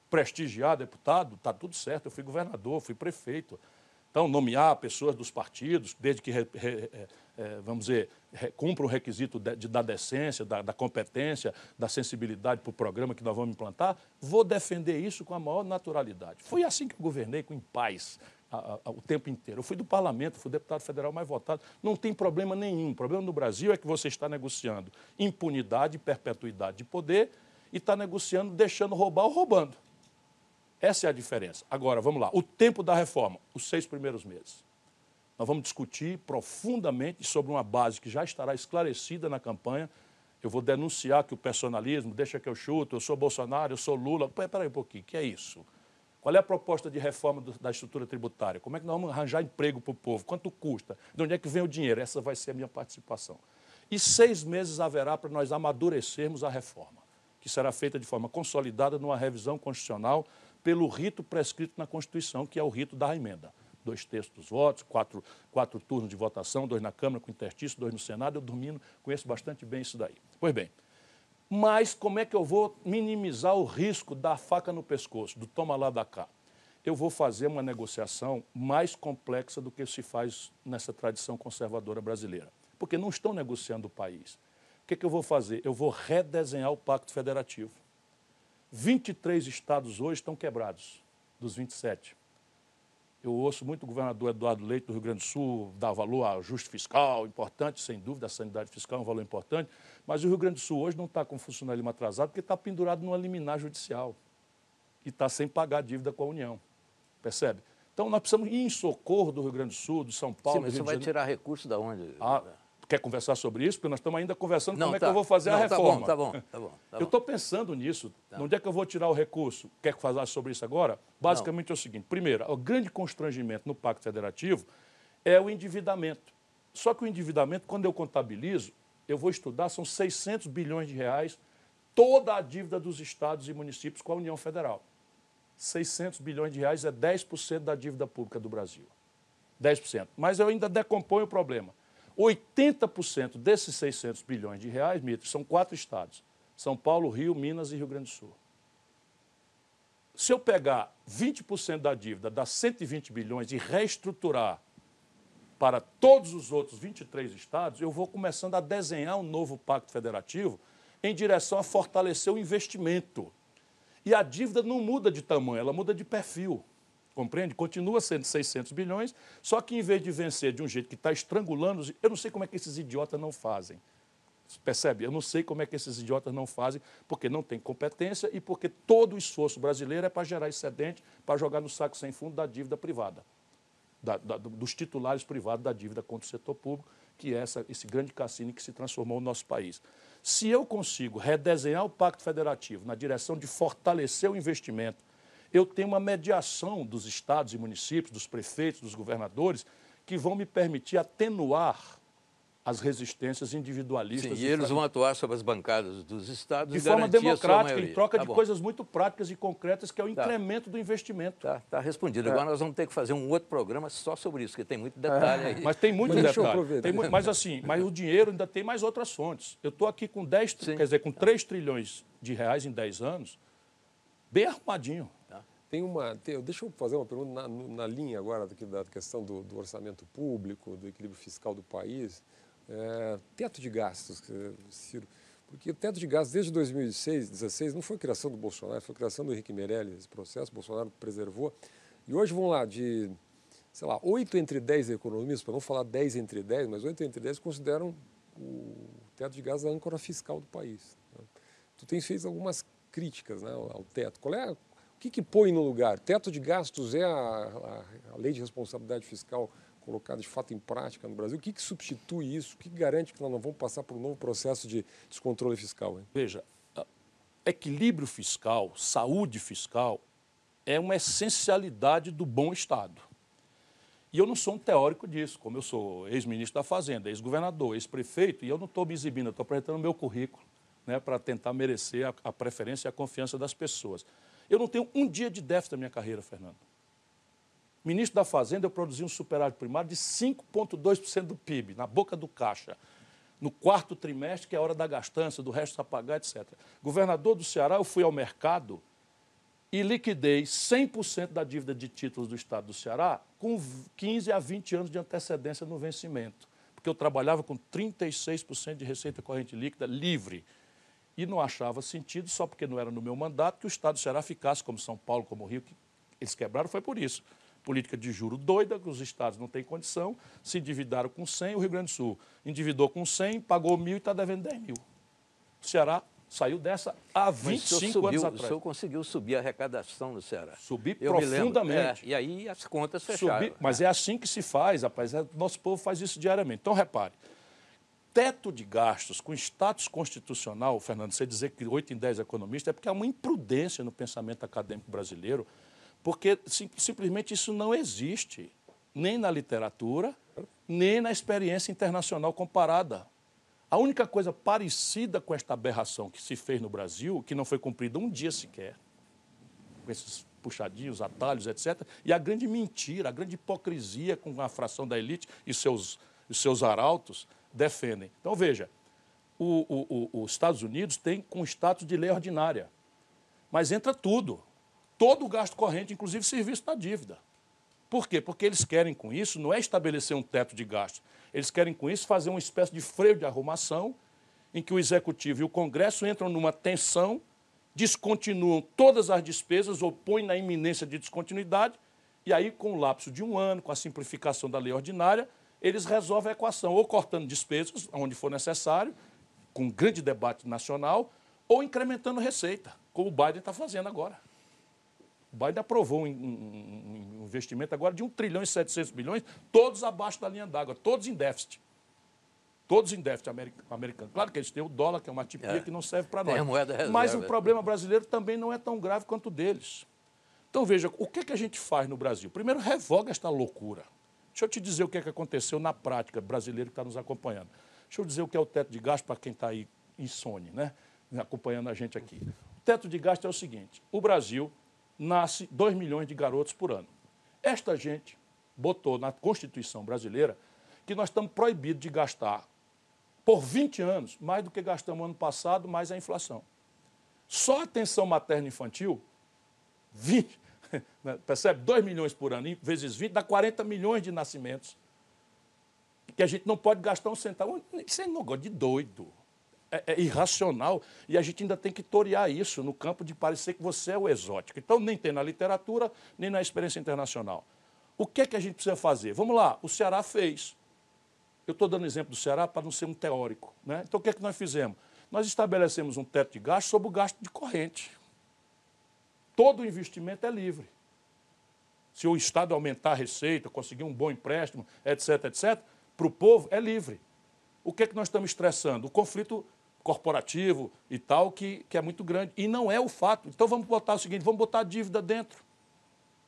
prestigiar deputado, está tudo certo. Eu fui governador, fui prefeito. Então, nomear pessoas dos partidos, desde que, re, é, vamos dizer, cumpra o requisito de, de, da decência, da, da competência, da sensibilidade para o programa que nós vamos implantar, vou defender isso com a maior naturalidade. Foi assim que eu governei, com em paz, a, a, o tempo inteiro. Eu fui do parlamento, fui deputado federal mais votado. Não tem problema nenhum. O problema no Brasil é que você está negociando impunidade perpetuidade de poder e está negociando deixando roubar ou roubando. Essa é a diferença. Agora, vamos lá. O tempo da reforma, os seis primeiros meses. Nós vamos discutir profundamente sobre uma base que já estará esclarecida na campanha. Eu vou denunciar que o personalismo, deixa que eu chuto, eu sou Bolsonaro, eu sou Lula. Espera aí um pouquinho, que é isso? Qual é a proposta de reforma do, da estrutura tributária? Como é que nós vamos arranjar emprego para o povo? Quanto custa? De onde é que vem o dinheiro? Essa vai ser a minha participação. E seis meses haverá para nós amadurecermos a reforma, que será feita de forma consolidada numa revisão constitucional pelo rito prescrito na Constituição, que é o rito da emenda. Dois terços dos votos, quatro, quatro turnos de votação, dois na Câmara com interstício, dois no Senado. Eu domino, conheço bastante bem isso daí. Pois bem, mas como é que eu vou minimizar o risco da faca no pescoço, do toma lá da cá? Eu vou fazer uma negociação mais complexa do que se faz nessa tradição conservadora brasileira. Porque não estão negociando o país. O que, é que eu vou fazer? Eu vou redesenhar o Pacto Federativo. 23 estados hoje estão quebrados, dos 27. Eu ouço muito o governador Eduardo Leite do Rio Grande do Sul dar valor a ajuste fiscal, importante, sem dúvida, a sanidade fiscal é um valor importante, mas o Rio Grande do Sul hoje não está com funcionalismo atrasado porque está pendurado numa liminar judicial e está sem pagar a dívida com a União. Percebe? Então nós precisamos ir em socorro do Rio Grande do Sul, do São Paulo. Sim, mas você vai tirar recurso da onde? Ah, quer conversar sobre isso? Porque nós estamos ainda conversando como é tá. que eu vou fazer Não, a reforma. Tá bom, tá bom, tá bom. tá eu bom. estou pensando nisso. Onde é que eu vou tirar o recurso? Quer falar sobre isso agora? Basicamente é o seguinte: primeiro, o grande constrangimento no Pacto Federativo é o endividamento. Só que o endividamento, quando eu contabilizo, eu vou estudar, são 600 bilhões de reais toda a dívida dos estados e municípios com a União Federal. 600 bilhões de reais é 10% da dívida pública do Brasil. 10%. Mas eu ainda decomponho o problema. 80% desses 600 bilhões de reais, Mito, são quatro estados: São Paulo, Rio, Minas e Rio Grande do Sul. Se eu pegar 20% da dívida, dá 120 bilhões, e reestruturar para todos os outros 23 estados, eu vou começando a desenhar um novo pacto federativo em direção a fortalecer o investimento. E a dívida não muda de tamanho, ela muda de perfil. Compreende? Continua sendo 600 bilhões, só que em vez de vencer de um jeito que está estrangulando, eu não sei como é que esses idiotas não fazem. Percebe? Eu não sei como é que esses idiotas não fazem, porque não tem competência e porque todo o esforço brasileiro é para gerar excedente, para jogar no saco sem fundo da dívida privada, da- da- dos titulares privados da dívida contra o setor público, que é essa, esse grande cassino que se transformou no nosso país. Se eu consigo redesenhar o Pacto Federativo na direção de fortalecer o investimento, eu tenho uma mediação dos estados e municípios, dos prefeitos, dos governadores, que vão me permitir atenuar as resistências Sim, individualistas e eles vão atuar sobre as bancadas dos estados de e forma democrática, em troca Tá de bom. coisas muito práticas e concretas, que é o Tá. incremento do investimento. Tá, tá respondido. É. Agora nós vamos ter que fazer um outro programa só sobre isso, porque tem muito detalhe aí. Mas tem muito Mas deixa eu detalhe. aproveitar. Tem mu- mas assim, mas o dinheiro ainda tem mais outras fontes. Eu estou aqui com 10, tri- Sim. quer dizer, com 3 trilhões de reais em 10 anos, bem arrumadinho. Tem uma, tem- deixa eu fazer uma pergunta na, na linha agora daqui da questão do, do orçamento público, do equilíbrio fiscal do país. É, teto de gastos, Ciro. Porque o teto de gastos desde 2016, 2016 não foi criação do Bolsonaro, foi criação do Henrique Meirelles, esse processo, Bolsonaro preservou. E hoje vão lá de, sei lá, 8 entre 10 economistas, para não falar 10 entre 10, mas 8 entre 10 consideram o teto de gastos a âncora fiscal do país. né? Tu tens feito algumas críticas né, ao teto. Qual é a- o que, que põe no lugar? Teto de gastos é a, a- a lei de responsabilidade fiscal colocada de fato em prática no Brasil? O que, que substitui isso? O que, que garante que nós não vamos passar por um novo processo de descontrole fiscal? Hein? Veja, equilíbrio fiscal, saúde fiscal, é uma essencialidade do bom Estado. E eu não sou um teórico disso, como eu sou ex-ministro da Fazenda, ex-governador, ex-prefeito, e eu não estou me exibindo, estou apresentando meu currículo né, para tentar merecer a, a preferência e a confiança das pessoas. Eu não tenho um dia de déficit na minha carreira, Fernando. Ministro da Fazenda, eu produzi um superávit primário de 5,2% do PIB, na boca do caixa. No quarto trimestre, que é a hora da gastança, do resto a pagar, etc. Governador do Ceará, eu fui ao mercado e liquidei 100% da dívida de títulos do Estado do Ceará com 15 a 20 anos de antecedência no vencimento. Porque eu trabalhava com 36% de receita corrente líquida livre. E não achava sentido, só porque não era no meu mandato, que o Estado do Ceará ficasse como São Paulo, como Rio. que Eles quebraram, foi por isso. Política de juro doida, que os estados não têm condição, se endividaram com 100, o Rio Grande do Sul endividou com 100, pagou mil e está devendo 10 mil. O Ceará saiu dessa há Mas o senhor 25 subiu, anos O atrás. senhor conseguiu subir a arrecadação no Ceará. Subi Eu me lembro. profundamente. É, e aí as contas fecharam. Subir, mas é assim que se faz, rapaz. É- Nosso povo faz isso diariamente. Então, repare, teto de gastos com status constitucional, Fernando, você dizer que 8 em 10 economistas, é porque há uma imprudência no pensamento acadêmico brasileiro, porque sim- simplesmente isso não existe, nem na literatura, nem na experiência internacional comparada. A única coisa parecida com esta aberração que se fez no Brasil, que não foi cumprida um dia sequer, com esses puxadinhos, atalhos, etc. E a grande mentira, a grande hipocrisia com a fração da elite e seus, os seus arautos defendem. Então, veja, o- o- o- os Estados Unidos têm com status de lei ordinária, mas entra tudo, todo o gasto corrente, inclusive serviço da dívida. Por quê? Porque eles querem com isso, não é estabelecer um teto de gasto, eles querem com isso fazer uma espécie de freio de arrumação em que o Executivo e o Congresso entram numa tensão, descontinuam todas as despesas ou põem na iminência de descontinuidade, e aí, com o lapso de um ano, com a simplificação da lei ordinária, eles resolvem a equação, ou cortando despesas, onde for necessário, com um grande debate nacional, ou incrementando receita, como o Biden está fazendo agora. O Biden aprovou um, um, um, investimento agora de 1 trilhão e 700 bilhões, todos abaixo da linha d'água, todos em déficit. Todos em déficit americano. Claro que eles têm o dólar, que é uma tipia é. que não serve para nós. Reserva, Mas o problema brasileiro também não é tão grave quanto o deles. Então, veja, o que, que a gente faz no Brasil? Primeiro, revoga esta loucura. Deixa eu te dizer o que, é que aconteceu na prática, brasileiro que está nos acompanhando. Deixa eu dizer o que é o teto de gasto para quem está aí insone, né? Acompanhando a gente aqui. O teto de gasto é o seguinte: o Brasil nasce 2 milhões de garotos por ano. Esta gente botou na Constituição brasileira que nós estamos proibidos de gastar por 20 anos mais do que gastamos ano passado, mais a inflação. Só a atenção materna infantil, 20, né, percebe? 2 milhões por ano, vezes 20, dá 40 milhões de nascimentos. Que a gente não pode gastar um centavo. Isso é um negócio de doido. É, é, irracional e a gente ainda tem que torear isso no campo de parecer que você é o exótico. Então, nem tem na literatura, nem na experiência internacional. O que é que a gente precisa fazer? Vamos lá, o Ceará fez. Eu estou dando exemplo do Ceará para não ser um teórico. Né? Então, o que é que nós fizemos? Nós estabelecemos um teto de gasto sobre o gasto de corrente. Todo investimento é livre. Se o Estado aumentar a receita, conseguir um bom empréstimo, etc., etc., para o povo é livre. O que é que nós estamos estressando? O conflito corporativo e tal, que, que é muito grande. E não é o fato. Então vamos botar o seguinte: vamos botar a dívida dentro.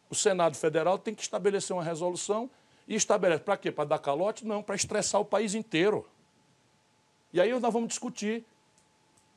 O Senado Federal tem que estabelecer uma resolução e estabelece. Para quê? Para dar calote? Não, para estressar o país inteiro. E aí nós vamos discutir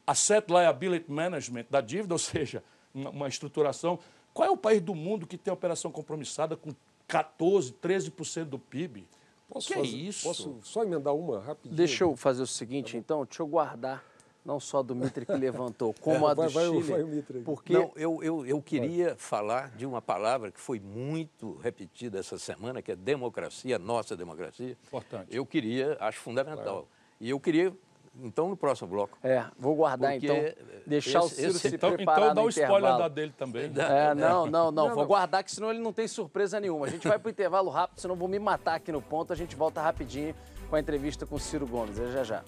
asset liability management da dívida, ou seja, uma, estruturação. Qual é o país do mundo que tem operação compromissada com 14, 13% do PIB? Posso que é fazer, é isso? Posso só emendar uma rapidinho? Deixa eu fazer o seguinte, então, deixa eu guardar não só do Mitre que levantou, como é, a do vai, Chile. Vai, vai porque não, eu, eu, eu queria vai. falar de uma palavra que foi muito repetida essa semana, que é democracia, nossa democracia. Importante. Eu queria, acho fundamental. E eu queria então no próximo bloco. É, vou guardar Porque então, deixar esse, o Ciro esse, se então, preparar Então dá o spoiler da dele também. É, não, não, não, vou guardar que senão ele não tem surpresa nenhuma. A gente vai para o intervalo rápido, senão vou me matar aqui no ponto. A gente volta rapidinho com a entrevista com o Ciro Gomes. É já já.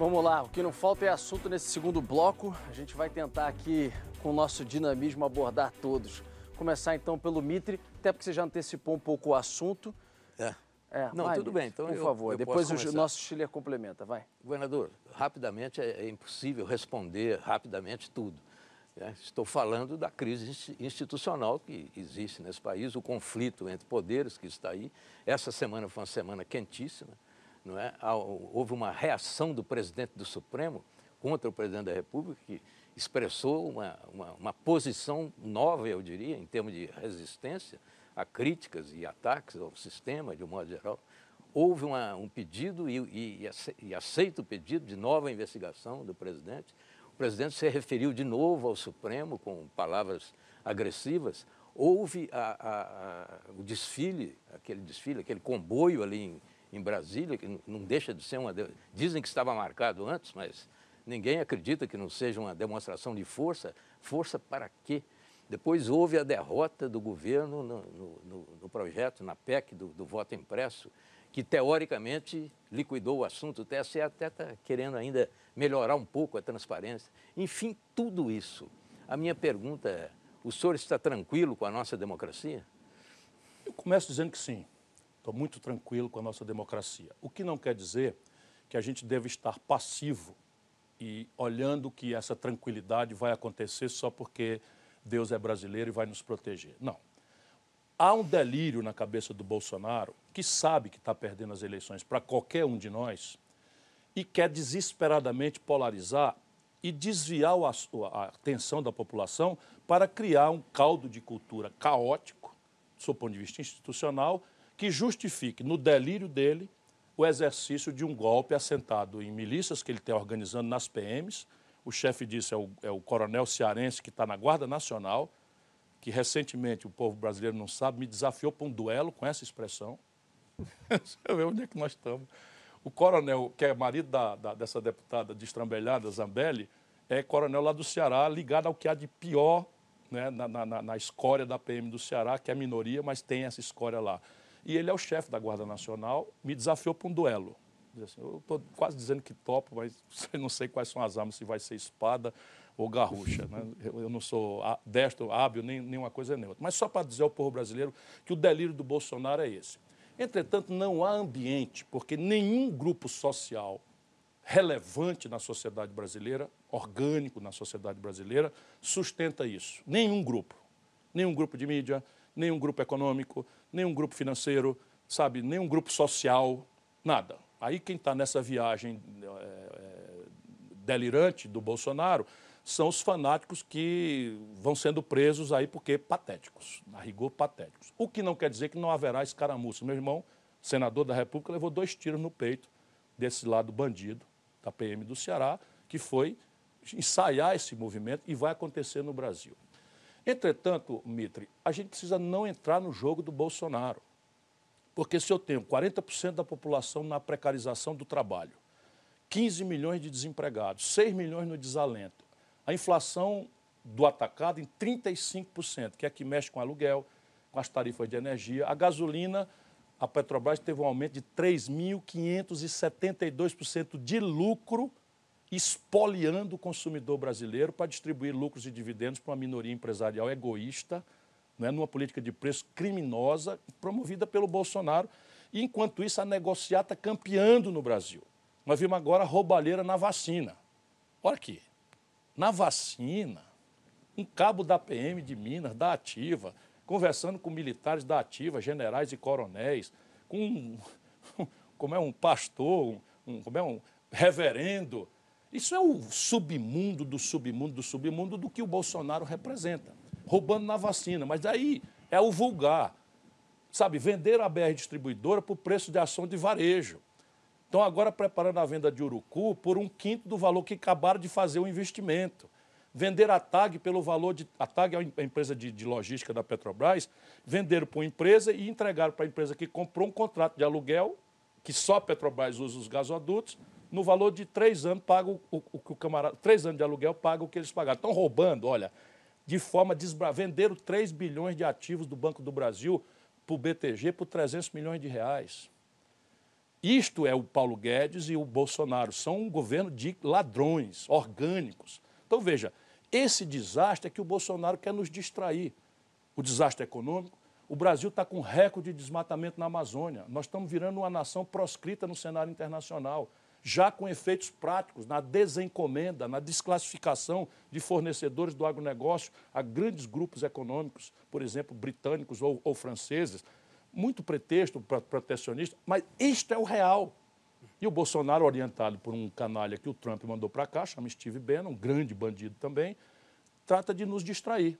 Vamos lá, o que não falta é assunto nesse segundo bloco. A gente vai tentar aqui, com o nosso dinamismo, abordar todos. Começar então pelo Mitre, até porque você já antecipou um pouco o assunto. É. é não, vai, tudo bem. Então, por eu, favor, eu depois o nosso Chile complementa, vai. Governador, rapidamente é, é impossível responder rapidamente tudo. É, estou falando da crise institucional que existe nesse país, o conflito entre poderes que está aí. Essa semana foi uma semana quentíssima não é? houve uma reação do presidente do Supremo contra o presidente da República, que expressou uma, uma, uma posição nova, eu diria, em termos de resistência a críticas e ataques ao sistema, de um modo geral. Houve uma, um pedido e, e, o pedido de nova investigação do presidente. O presidente se referiu de novo ao Supremo com palavras agressivas. Houve a, a, a, o desfile, aquele desfile, aquele comboio ali em, em Brasília, que não deixa de ser uma. Dizem que estava marcado antes, mas ninguém acredita que não seja uma demonstração de força. Força para quê? Depois houve a derrota do governo no, no, no projeto, na PEC do, do, voto impresso, que teoricamente liquidou o assunto. O TSE até está querendo ainda melhorar um pouco a transparência. Enfim, tudo isso. A minha pergunta é: o senhor está tranquilo com a nossa democracia? Eu começo dizendo que sim. Estou muito tranquilo com a nossa democracia. O que não quer dizer que a gente deve estar passivo e olhando que essa tranquilidade vai acontecer só porque Deus é brasileiro e vai nos proteger. Não. Há um delírio na cabeça do Bolsonaro que sabe que está perdendo as eleições para qualquer um de nós e quer desesperadamente polarizar e desviar a atenção da população para criar um caldo de cultura caótico, do seu ponto de vista institucional, que justifique, no delírio dele, o exercício de um golpe assentado em milícias que ele tem organizando nas PMs. O chefe disso é o, é o coronel cearense que está na Guarda Nacional, que recentemente, o povo brasileiro não sabe, me desafiou para um duelo com essa expressão. Você vê onde é que nós estamos. O coronel, que é marido da, da, dessa deputada destrambelhada, Zambelli, é coronel lá do Ceará, ligado ao que há de pior né, na, na, na escória da PM do Ceará, que é a minoria, mas tem essa escória lá. E ele é o chefe da Guarda Nacional, me desafiou para um duelo. Assim, eu estou quase dizendo que topo, mas não sei quais são as armas, se vai ser espada ou garrucha. Né? Eu, não sou destro, hábil, nem, nem uma coisa nem outra. Mas só para dizer ao povo brasileiro que o delírio do Bolsonaro é esse. Entretanto, não há ambiente, porque nenhum grupo social relevante na sociedade brasileira, orgânico na sociedade brasileira, sustenta isso. Nenhum grupo. Nenhum grupo de mídia, nenhum grupo econômico, nenhum grupo financeiro, sabe, nenhum grupo social, nada. Aí quem está nessa viagem é, delirante do Bolsonaro são os fanáticos que vão sendo presos aí porque patéticos, a rigor patéticos. O que não quer dizer que não haverá escaramuça. Meu irmão, senador da República, levou dois tiros no peito desse lado bandido da PM do Ceará, que foi ensaiar esse movimento e vai acontecer no Brasil. Entretanto, Mitre, a gente precisa não entrar no jogo do Bolsonaro. Porque se eu tenho 40% da população na precarização do trabalho, 15 milhões de desempregados, 6 milhões no desalento, a inflação do atacado em 35%, que é que mexe com aluguel, com as tarifas de energia, a gasolina, a Petrobras teve um aumento de 3.572% de lucro espoliando o consumidor brasileiro para distribuir lucros e dividendos para uma minoria empresarial egoísta, né, numa política de preço criminosa promovida pelo Bolsonaro. E, enquanto isso, a negociata campeando no Brasil. Nós vimos agora a roubalheira na vacina. Olha aqui, na vacina, um cabo da PM de Minas, da Ativa, conversando com militares da Ativa, generais e coronéis, com como é um pastor, um, como é um reverendo, isso é o submundo do submundo do submundo do que o Bolsonaro representa. Roubando na vacina. Mas daí é o vulgar. Sabe, vender a BR distribuidora por preço de ação de varejo. Estão agora preparando a venda de Urucu por um quinto do valor que acabaram de fazer o investimento. Vender a TAG pelo valor de. A TAG é a empresa de, de logística da Petrobras, venderam para uma empresa e entregaram para a empresa que comprou um contrato de aluguel, que só a Petrobras usa os gasodutos, no valor de três anos, paga o, o, o, camarada, três anos de aluguel, paga o que eles pagaram. Estão roubando, olha, de forma desbra... Venderam 3 bilhões de ativos do Banco do Brasil para o BTG por 300 milhões de reais. Isto é o Paulo Guedes e o Bolsonaro. São um governo de ladrões orgânicos. Então, veja, esse desastre é que o Bolsonaro quer nos distrair. O desastre econômico. O Brasil está com recorde de desmatamento na Amazônia. Nós estamos virando uma nação proscrita no cenário internacional já com efeitos práticos na desencomenda, na desclassificação de fornecedores do agronegócio a grandes grupos econômicos, por exemplo, britânicos ou, ou franceses. Muito pretexto protecionista, mas isto é o real. E o Bolsonaro, orientado por um canalha que o Trump mandou para cá, chama Steve Bannon, um grande bandido também, trata de nos distrair.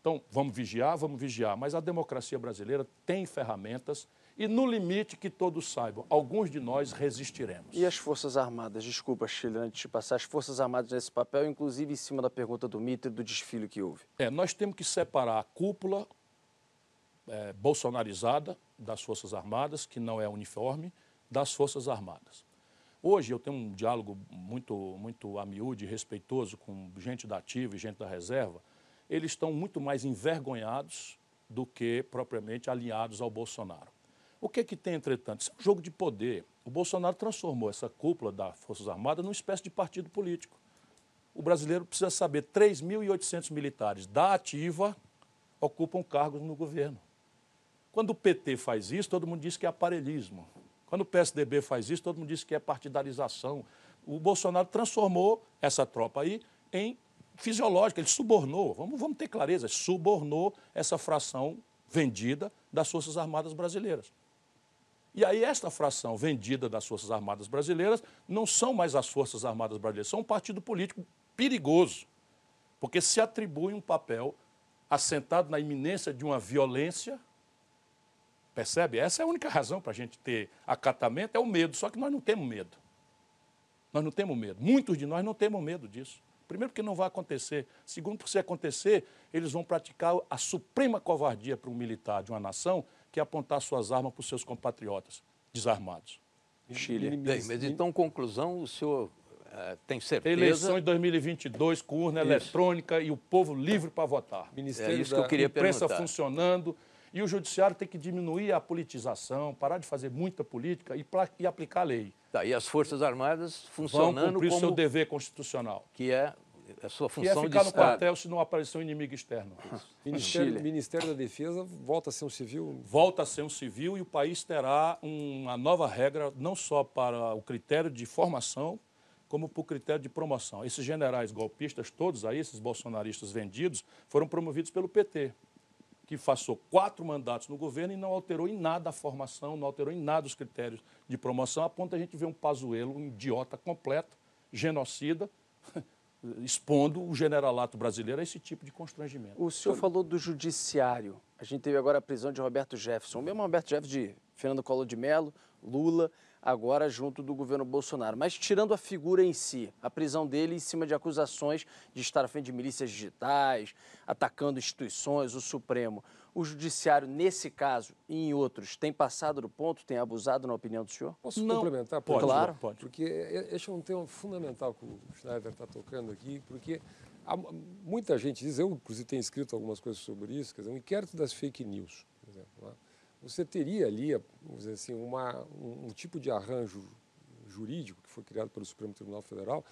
Então, vamos vigiar, vamos vigiar, mas a democracia brasileira tem ferramentas e, no limite, que todos saibam, alguns de nós resistiremos. E as Forças Armadas? Desculpa, Chile, antes de passar, as Forças Armadas nesse papel, inclusive em cima da pergunta do Mitre do desfile que houve. É, nós temos que separar a cúpula é, bolsonarizada das Forças Armadas, que não é uniforme, das Forças Armadas. Hoje eu tenho um diálogo muito, muito amiúde e respeitoso com gente da ativa e gente da reserva. Eles estão muito mais envergonhados do que propriamente alinhados ao Bolsonaro. O que, é que tem, entretanto? Isso é um jogo de poder. O Bolsonaro transformou essa cúpula das Forças Armadas numa espécie de partido político. O brasileiro precisa saber: 3.800 militares da ativa ocupam cargos no governo. Quando o PT faz isso, todo mundo diz que é aparelhismo. Quando o PSDB faz isso, todo mundo diz que é partidarização. O Bolsonaro transformou essa tropa aí em fisiológica, ele subornou, vamos, vamos ter clareza, subornou essa fração vendida das Forças Armadas Brasileiras. E aí, esta fração vendida das Forças Armadas Brasileiras não são mais as Forças Armadas Brasileiras, são um partido político perigoso, porque se atribui um papel assentado na iminência de uma violência. Percebe? Essa é a única razão para a gente ter acatamento, é o medo, só que nós não temos medo. Nós não temos medo. Muitos de nós não temos medo disso. Primeiro, porque não vai acontecer. Segundo, porque se acontecer, eles vão praticar a suprema covardia para um militar de uma nação, que apontar suas armas para os seus compatriotas desarmados. Chile. Bem, mas então, conclusão, o senhor uh, tem certeza... Eleição em 2022 com urna isso. eletrônica e o povo livre para votar. Ministério é isso que eu queria imprensa perguntar. funcionando E o judiciário tem que diminuir a politização, parar de fazer muita política e, e aplicar a lei. Tá, e as Forças Armadas funcionando Vão cumprir como... seu dever constitucional. Que é a sua função que é ficar no Estado. quartel se não aparecer um inimigo externo. Ministério, Ministério da Defesa volta a ser um civil? Volta a ser um civil e o país terá uma nova regra, não só para o critério de formação, como para o critério de promoção. Esses generais golpistas, todos aí, esses bolsonaristas vendidos, foram promovidos pelo PT que passou quatro mandatos no governo e não alterou em nada a formação, não alterou em nada os critérios de promoção, a ponto de a gente ver um Pazuello, um idiota completo, genocida, expondo o generalato brasileiro a esse tipo de constrangimento. O senhor falou do judiciário. A gente teve agora a prisão de Roberto Jefferson, o mesmo Roberto Jefferson de Fernando Collor de Mello, Lula, agora junto do governo Bolsonaro. Mas tirando a figura em si, a prisão dele em cima de acusações de estar à frente de milícias digitais, atacando instituições, o Supremo, o Judiciário, nesse caso e em outros, tem passado do ponto, tem abusado, na opinião do senhor? Posso Não. complementar? Pode, Claro. pode. Porque esse é um tema fundamental que o Schneider está tocando aqui, porque há muita gente diz, eu inclusive tenho escrito algumas coisas sobre isso, quer dizer, um inquérito das fake news, por exemplo. né? Você teria ali, vamos dizer assim, uma, um, um tipo de arranjo jurídico que foi criado pelo Supremo Tribunal Federal,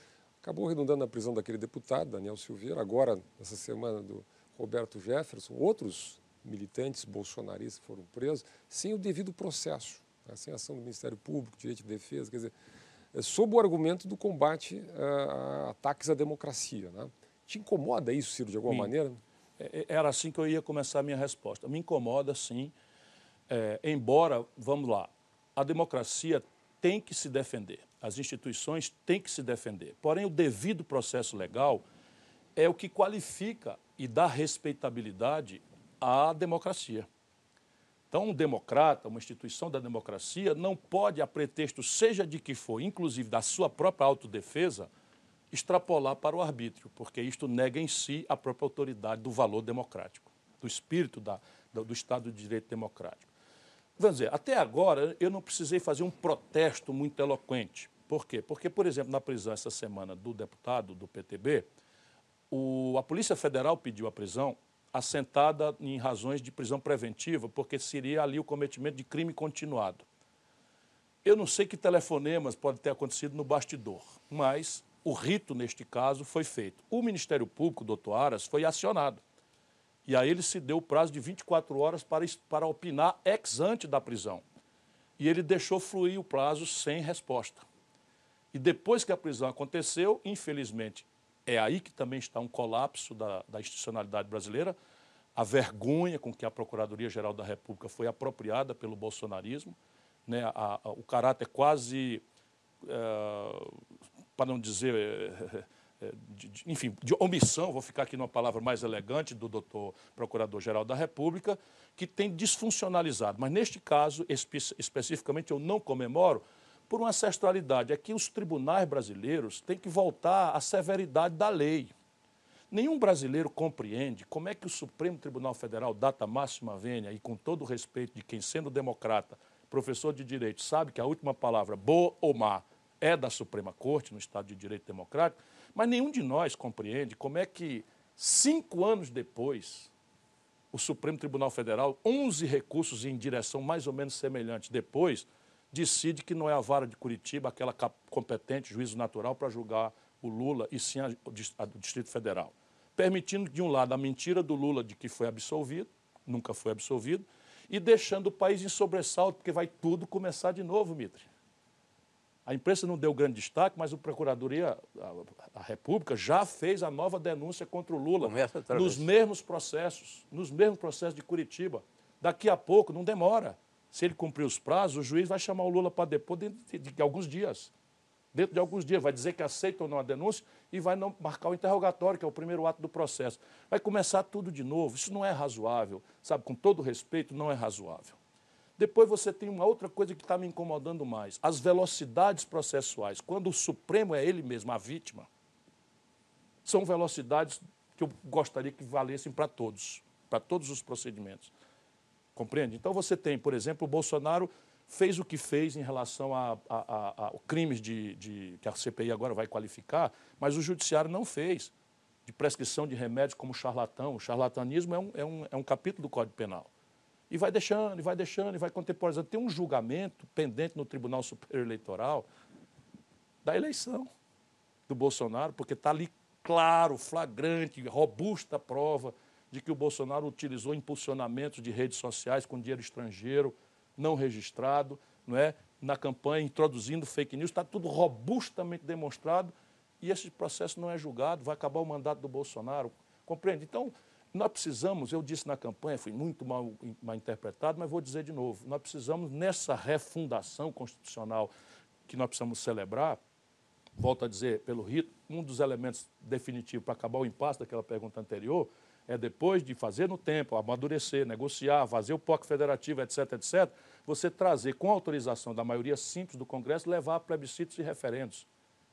acabou redundando na prisão daquele deputado, Daniel Silveira, agora, nessa semana, do Roberto Jefferson, outros militantes bolsonaristas foram presos, sem o devido processo, né? sem ação do Ministério Público, direito de defesa, quer dizer, é, sob o argumento do combate a ataques à democracia. Né? Te incomoda isso, Ciro, de alguma Sim. maneira? É- Era assim que eu ia começar a minha resposta. Me incomoda, sim, é, embora, vamos lá, a democracia tem que se defender, as instituições têm que se defender. Porém, o devido processo legal é o que qualifica e dá respeitabilidade à democracia. Então, um democrata, uma instituição da democracia, não pode, a pretexto, seja de que for, inclusive da sua própria autodefesa, extrapolar para o arbítrio, porque isto nega em si a própria autoridade do valor democrático, do espírito da, do, do Estado de Direito Democrático. Vamos dizer, até agora eu não precisei fazer um protesto muito eloquente. Por quê? Porque, por exemplo, na prisão essa semana do deputado do PTB, o- a Polícia Federal pediu a prisão assentada em razões de prisão preventiva, porque seria ali o cometimento de crime continuado. Eu não sei que telefonemas podem ter acontecido no bastidor, mas o rito, neste caso, foi feito. O Ministério Público, doutor Aras, foi acionado. E a ele se deu o prazo de 24 horas para, para opinar ex ante da prisão. E ele deixou fluir o prazo sem resposta. E depois que a prisão aconteceu, infelizmente, é aí que também está um colapso da, da institucionalidade brasileira, a vergonha com que a Procuradoria-Geral da República foi apropriada pelo bolsonarismo, né, a- a- o caráter quase, eh, para não dizer, eh, de- de- enfim, de omissão, vou ficar aqui numa palavra mais elegante, do doutor Procurador-Geral da República, que tem desfuncionalizado. Mas neste caso, espe especificamente, eu não comemoro por uma ancestralidade. É que os tribunais brasileiros têm que voltar à severidade da lei. Nenhum brasileiro compreende como é que o Supremo Tribunal Federal, data máxima vênia, e com todo o respeito de quem, sendo democrata, professor de direito, sabe que a última palavra, boa ou má, é da Suprema Corte, no Estado de Direito Democrático, mas nenhum de nós compreende como é que, cinco anos depois, o Supremo Tribunal Federal, 11 recursos em direção mais ou menos semelhante depois, decide que não é a vara de Curitiba aquela competente, juízo natural, para julgar o Lula, e sim a, o a do Distrito Federal. Permitindo, de um lado, a mentira do Lula de que foi absolvido, nunca foi absolvido, e deixando o país em sobressalto, porque vai tudo começar de novo, Mitre. A imprensa não deu grande destaque, mas o Procuradoria, a, a República, já fez a nova denúncia contra o Lula. Nos mesmos processos, nos mesmos processos de Curitiba. Daqui a pouco, não demora. Se ele cumprir os prazos, o juiz vai chamar o Lula para depor dentro de, de alguns dias. Dentro de alguns dias, vai dizer que aceita ou não a denúncia e vai não marcar o interrogatório, que é o primeiro ato do processo. Vai começar tudo de novo. Isso não é razoável, sabe? Com todo respeito, não é razoável. Depois você tem uma outra coisa que está me incomodando mais: as velocidades processuais. Quando o Supremo é ele mesmo a vítima, são velocidades que eu gostaria que valessem para todos, para todos os procedimentos. Compreende? Então você tem, por exemplo, o Bolsonaro fez o que fez em relação a, a, a, a crimes de, de- que a CPI agora vai qualificar, mas o judiciário não fez. De prescrição de remédios como charlatão. O charlatanismo é um, é um, é um capítulo do Código Penal. E vai deixando, e vai deixando, e vai contemporaneizando. Tem um julgamento pendente no Tribunal Superior Eleitoral da eleição do Bolsonaro, porque está ali claro, flagrante, robusta prova de que o Bolsonaro utilizou impulsionamentos de redes sociais com dinheiro estrangeiro não registrado, não é? na campanha, introduzindo fake news, está tudo robustamente demonstrado e esse processo não é julgado, vai acabar o mandato do Bolsonaro. Compreende? Então, nós precisamos, eu disse na campanha, fui muito mal, mal interpretado, mas vou dizer de novo, nós precisamos, nessa refundação constitucional que nós precisamos celebrar, volto a dizer, pelo rito, um dos elementos definitivos para acabar o impasse daquela pergunta anterior é depois de fazer no tempo, amadurecer, negociar, fazer o POC federativo, etc., etc., você trazer, com autorização da maioria simples do Congresso, levar a plebiscitos e referendos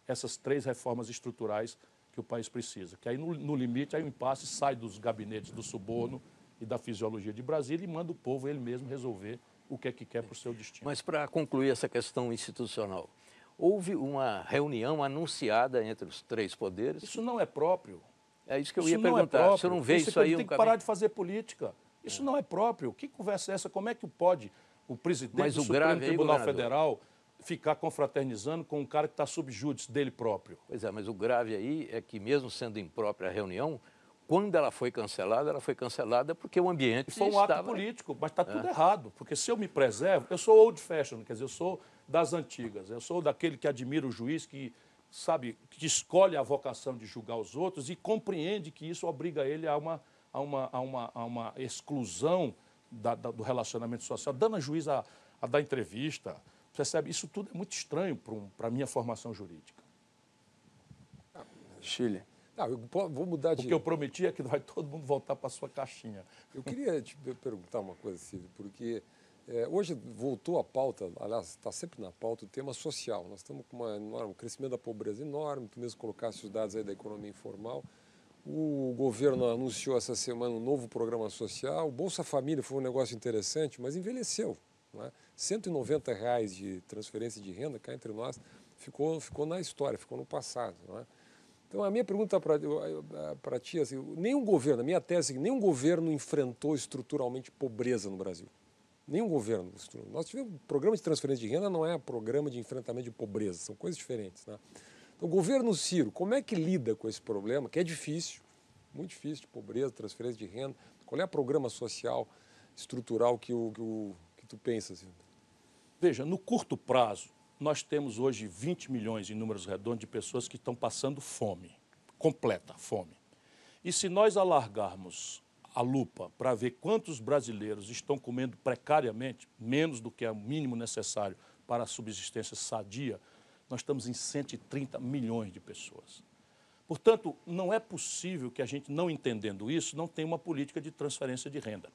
essas três reformas estruturais que o país precisa. Que aí, no, no limite, aí o impasse sai dos gabinetes do suborno e da fisiologia de Brasília e manda o povo ele mesmo resolver o que é que quer para o seu destino. Mas para concluir essa questão institucional, houve uma reunião anunciada entre os três poderes? Isso não é próprio. É isso que eu isso ia perguntar. É. Você não vê isso, isso aí tem um que parar de fazer política. Isso é. não é próprio. Que conversa é essa? Como é que pode o presidente Mas do o Supremo Tribunal aí, Federal ficar confraternizando com um cara que está sob júdice dele próprio? Pois é, mas o grave aí é que mesmo sendo imprópria a reunião, quando ela foi cancelada, ela foi cancelada porque o ambiente Foi um estava... ato político, mas está tudo é. errado. Porque se eu me preservo, eu sou old fashion, quer dizer, eu sou das antigas. Eu sou daquele que admira o juiz, que sabe, que escolhe a vocação de julgar os outros e compreende que isso obriga ele a uma, a uma, a uma, a uma exclusão da, da, do relacionamento social, dando a juiz a, a dar entrevista. Percebe? Isso tudo é muito estranho para um, a minha formação jurídica. Chile. Não, eu vou mudar de. O que eu prometi é que vai todo mundo voltar para a sua caixinha. Eu queria te perguntar uma coisa, Cílio, porque é, hoje voltou a pauta, aliás, está sempre na pauta o tema social. Nós estamos com uma enorme, um crescimento da pobreza enorme, tu mesmo colocaste os dados aí da economia informal. O governo anunciou essa semana um novo programa social. O Bolsa Família foi um negócio interessante, mas envelheceu. Né? 190 reais de transferência de renda, cá entre nós, ficou, ficou na história, ficou no passado. Né? Então, a minha pergunta para ti, assim, nenhum governo, a minha tese é que nenhum governo enfrentou estruturalmente pobreza no Brasil. Nenhum governo. Nós tivemos programa de transferência de renda, não é programa de enfrentamento de pobreza, são coisas diferentes. Né? Então, o governo Ciro, como é que lida com esse problema, que é difícil, muito difícil, de pobreza, transferência de renda? Qual é o programa social, estrutural que, o, que, o, que tu pensas? Veja, no curto prazo, nós temos hoje 20 milhões em números redondos de pessoas que estão passando fome, completa fome. E se nós alargarmos a lupa para ver quantos brasileiros estão comendo precariamente, menos do que é o mínimo necessário para a subsistência sadia, nós estamos em 130 milhões de pessoas. Portanto, não é possível que a gente, não entendendo isso, não tenha uma política de transferência de renda.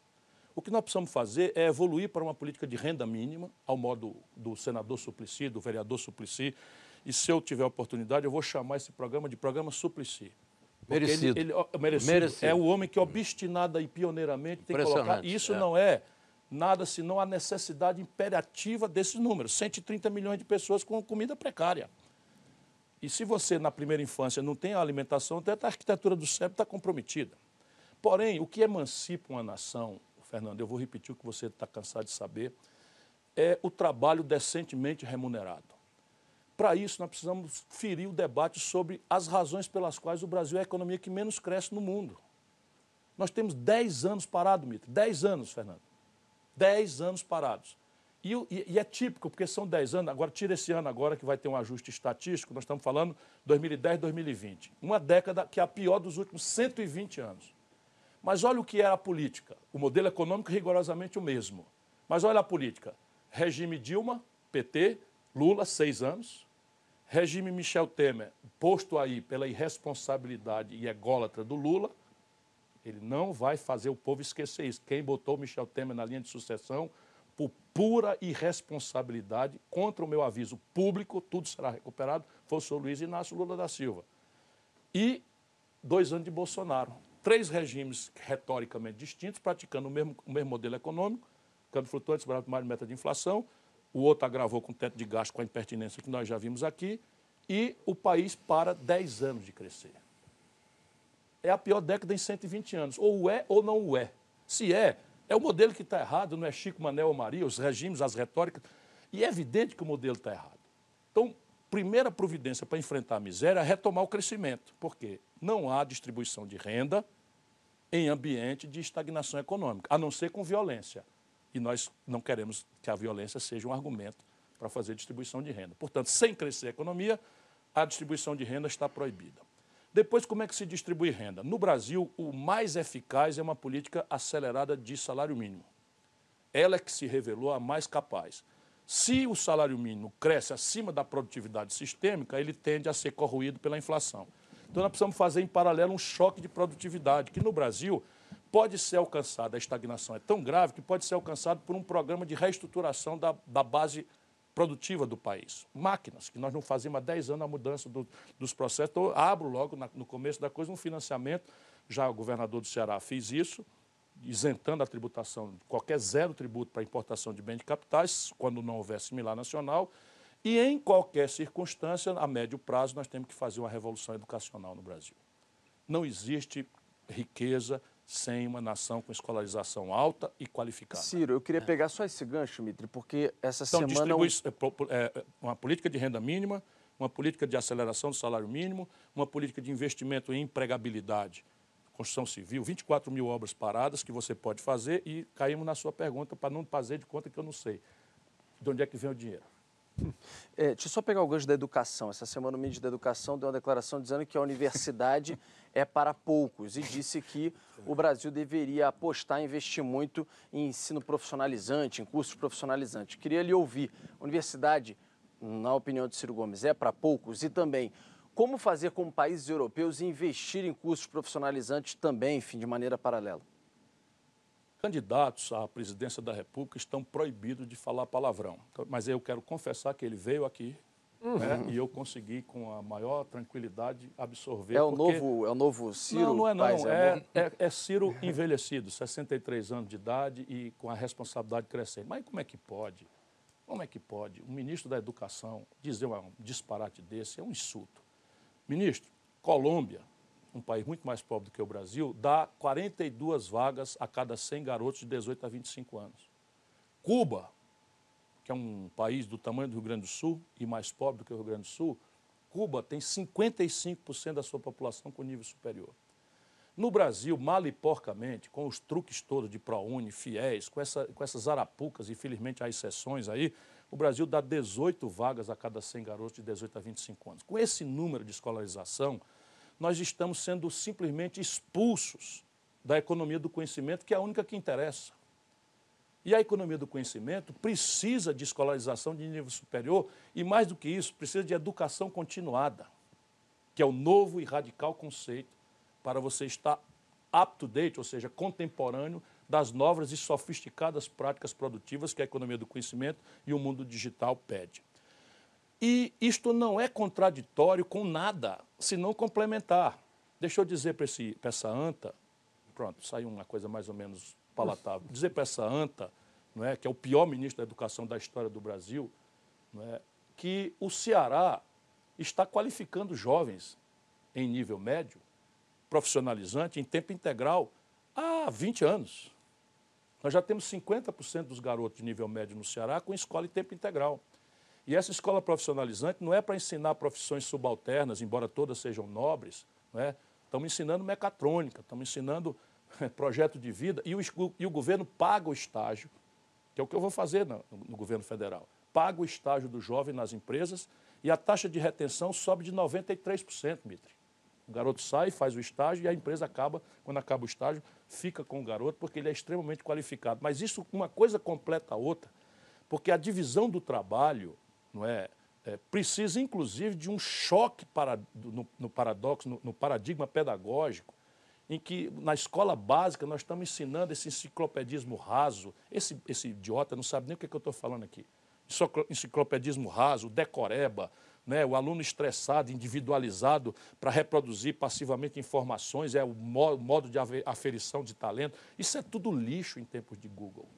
O que nós precisamos fazer é evoluir para uma política de renda mínima, ao modo do senador Suplicy, do vereador Suplicy, e se eu tiver oportunidade, eu vou chamar esse programa de programa Suplicy. Merecido. Ele, ele, merecido. merecido. É o homem que obstinada e pioneiramente tem que colocar. Isso é. não é nada senão a necessidade imperativa desses números. 130 milhões de pessoas com comida precária. E se você, na primeira infância, não tem a alimentação, até a arquitetura do cérebro está comprometida. Porém, o que emancipa uma nação, Fernando, eu vou repetir o que você está cansado de saber, é o trabalho decentemente remunerado. Para isso, nós precisamos ferir o debate sobre as razões pelas quais o Brasil é a economia que menos cresce no mundo. Nós temos 10 anos parado, Mitra. 10 anos, Fernando. 10 anos parados. E, e, e, é típico, porque são 10 anos, agora tira esse ano agora que vai ter um ajuste estatístico, nós estamos falando 2010, 2020. Uma década que é a pior dos últimos 120 anos. Mas olha o que era a política. O modelo econômico rigorosamente o mesmo. Mas olha a política. Regime Dilma, PT, Lula, seis anos regime Michel Temer, posto aí pela irresponsabilidade e ególatra do Lula, ele não vai fazer o povo esquecer isso. Quem botou Michel Temer na linha de sucessão, por pura irresponsabilidade, contra o meu aviso público, tudo será recuperado, foi o senhor Luiz Inácio Lula da Silva. E dois anos de Bolsonaro. Três regimes retoricamente distintos, praticando o mesmo, o mesmo modelo econômico, câmbio flutuante, barato mais meta de inflação, o outro agravou com o teto de gasto, com a impertinência que nós já vimos aqui, e o país para 10 anos de crescer. É a pior década em 120 anos. Ou é ou não é. Se é, É o modelo que está errado, não é Chico, Manel ou Maria, os regimes, as retóricas. E é evidente que o modelo está errado. Então, primeira providência para enfrentar a miséria é retomar o crescimento. Por quê? Não há distribuição de renda em ambiente de estagnação econômica, a não ser com violência. E nós não queremos que a violência seja um argumento para fazer distribuição de renda. Portanto, sem crescer a economia, a distribuição de renda está proibida. Depois, como é que se distribui renda? No Brasil, o mais eficaz é uma política acelerada de salário mínimo. Ela é que se revelou a mais capaz. Se o salário mínimo cresce acima da produtividade sistêmica, ele tende a ser corroído pela inflação. Então, nós precisamos fazer em paralelo um choque de produtividade, que no Brasil pode ser alcançado, a estagnação é tão grave que pode ser alcançado por um programa de reestruturação da, da base produtiva do país. Máquinas, que nós não fazemos há 10 anos a mudança do, dos processos. Então, abro logo na, no começo da coisa um financiamento. Já o governador do Ceará fez isso, isentando a tributação, qualquer zero tributo para importação de bens de capitais, quando não houver similar nacional. E em qualquer circunstância, a médio prazo, nós temos que fazer uma revolução educacional no Brasil. Não existe riqueza sem uma nação com escolarização alta e qualificada. Ciro, eu queria é. pegar só esse gancho, Mitri, porque essa então, semana... É, é, uma política de renda mínima, uma política de aceleração do salário mínimo, uma política de investimento em empregabilidade, construção civil, 24 mil obras paradas que você pode fazer e caímos na sua pergunta para não fazer de conta que eu não sei. De onde é que vem o dinheiro? É, deixa eu só pegar o gancho da educação. Essa semana o ministro da Educação deu uma declaração dizendo que a universidade é para poucos e disse que o Brasil deveria apostar, investir muito em ensino profissionalizante, em cursos profissionalizantes. Queria lhe ouvir. Universidade, na opinião de Ciro Gomes, é para poucos e também como fazer como países europeus investir em cursos profissionalizantes também, enfim, de maneira paralela? Candidatos à presidência da República estão proibidos de falar palavrão. Então, mas eu quero confessar que ele veio aqui uhum. né, e eu consegui, com a maior tranquilidade, absorver. É o, porque... novo, é o novo Ciro? Não, não é não. É, é, é, Ciro envelhecido, 63 anos de idade e com a responsabilidade crescente. Mas como é que pode? Como é que pode um ministro da Educação dizer um disparate desse? É um insulto. Ministro, Colômbia, um país muito mais pobre do que o Brasil, dá 42 vagas a cada 100 garotos de 18 a 25 anos. Cuba, que é um país do tamanho do Rio Grande do Sul e mais pobre do que o Rio Grande do Sul, Cuba tem 55% da sua população com nível superior. No Brasil, mal e porcamente, com os truques todos de ProUni, fiéis, com, essa, com essas arapucas, infelizmente há exceções aí, o Brasil dá 18 vagas a cada 100 garotos de 18 a 25 anos. Com esse número de escolarização, nós estamos sendo simplesmente expulsos da economia do conhecimento, que é a única que interessa. E a economia do conhecimento precisa de escolarização de nível superior e, mais do que isso, precisa de educação continuada, que é o novo e radical conceito para você estar up to date, ou seja, contemporâneo das novas e sofisticadas práticas produtivas que a economia do conhecimento e o mundo digital pede. E isto não é contraditório com nada, senão complementar. Deixa eu dizer para essa anta, pronto, saiu uma coisa mais ou menos palatável, dizer para essa anta, não é, que é o pior ministro da educação da história do Brasil, não é, que o Ceará está qualificando jovens em nível médio, profissionalizante, em tempo integral, há 20 anos. Nós já temos 50% dos garotos de nível médio no Ceará com escola em tempo integral. E essa escola profissionalizante não é para ensinar profissões subalternas, embora todas sejam nobres, não é? estamos ensinando mecatrônica, estamos ensinando projeto de vida e o, e o governo paga o estágio, que é o que eu vou fazer no, no governo federal. Paga o estágio do jovem nas empresas e a taxa de retenção sobe de 93%, Mitre. O garoto sai, faz o estágio e a empresa acaba, quando acaba o estágio, fica com o garoto porque ele é extremamente qualificado. Mas isso, uma coisa completa a outra, porque a divisão do trabalho não é, é precisa, inclusive, de um choque para, no, no paradoxo, no, no paradigma pedagógico, em que na escola básica nós estamos ensinando esse enciclopedismo raso. Esse, esse idiota não sabe nem o que, é que eu estou falando aqui. Enciclopedismo raso, decoreba, né? o aluno estressado, individualizado para reproduzir passivamente informações, é o modo de aferição de talento. Isso é tudo lixo em tempos de Google.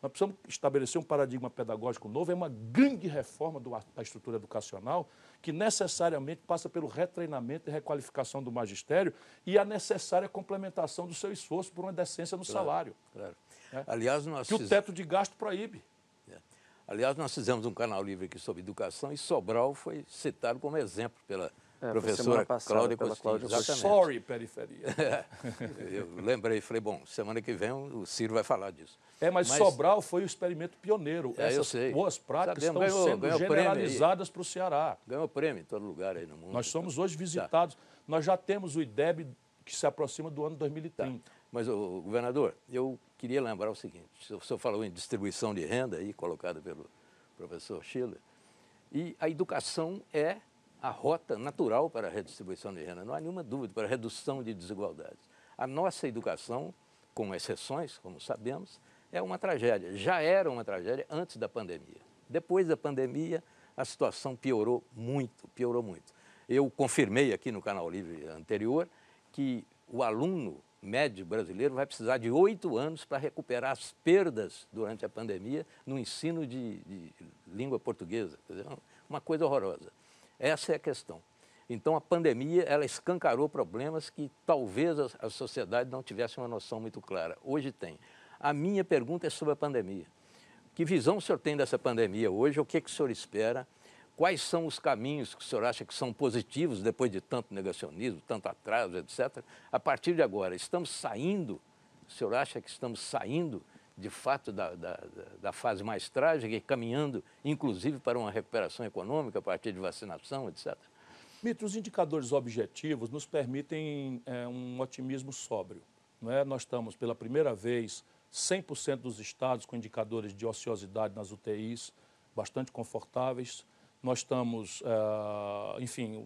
Nós precisamos estabelecer um paradigma pedagógico novo, é uma grande reforma do, da estrutura educacional que necessariamente passa pelo retreinamento e requalificação do magistério e a necessária complementação do seu esforço por uma decência no claro, salário. Claro. É? Aliás, nós que o teto de gasto proíbe. É. Aliás, nós fizemos um canal livre aqui sobre educação e Sobral foi citado como exemplo pela é, professora Cláudia Costinha. Sorry, periferia. eu lembrei, falei, bom, semana que vem o Ciro vai falar disso. É, mas, mas Sobral foi o experimento pioneiro. É, Essas boas práticas Sabemos, estão ganhou, sendo ganhou generalizadas para o Ceará. Ganhou prêmio em todo lugar aí no mundo. Nós somos hoje visitados. Tá. Nós já temos o IDEB que se aproxima do ano 2030. Tá. Mas, o governador, eu queria lembrar o seguinte, o senhor falou em distribuição de renda aí, colocada pelo professor Schiller, e a educação é a rota natural para a redistribuição de renda, não há nenhuma dúvida, para a redução de desigualdades. A nossa educação, com exceções, como sabemos, é uma tragédia. Já era uma tragédia antes da pandemia. Depois da pandemia, a situação piorou muito, piorou muito. Eu confirmei aqui no Canal Livre anterior que o aluno médio brasileiro vai precisar de oito anos para recuperar as perdas durante a pandemia no ensino de, de língua portuguesa. Uma coisa horrorosa. Essa é a questão. Então, a pandemia, ela escancarou problemas que talvez a, sociedade não tivesse uma noção muito clara. Hoje tem. A minha pergunta é sobre a pandemia. Que visão o senhor tem dessa pandemia hoje? O que, que o senhor espera? Quais são os caminhos que o senhor acha que são positivos depois de tanto negacionismo, tanto atraso, etc. A partir de agora, estamos saindo, o senhor acha que estamos saindo de fato da, da, da, fase mais trágica e caminhando, inclusive, para uma recuperação econômica a partir de vacinação, etc. Mito, os indicadores objetivos nos permitem é, um otimismo sóbrio. Não é? Nós estamos, pela primeira vez, 100% dos estados com indicadores de ociosidade nas UTIs, bastante confortáveis nós estamos, uh, enfim,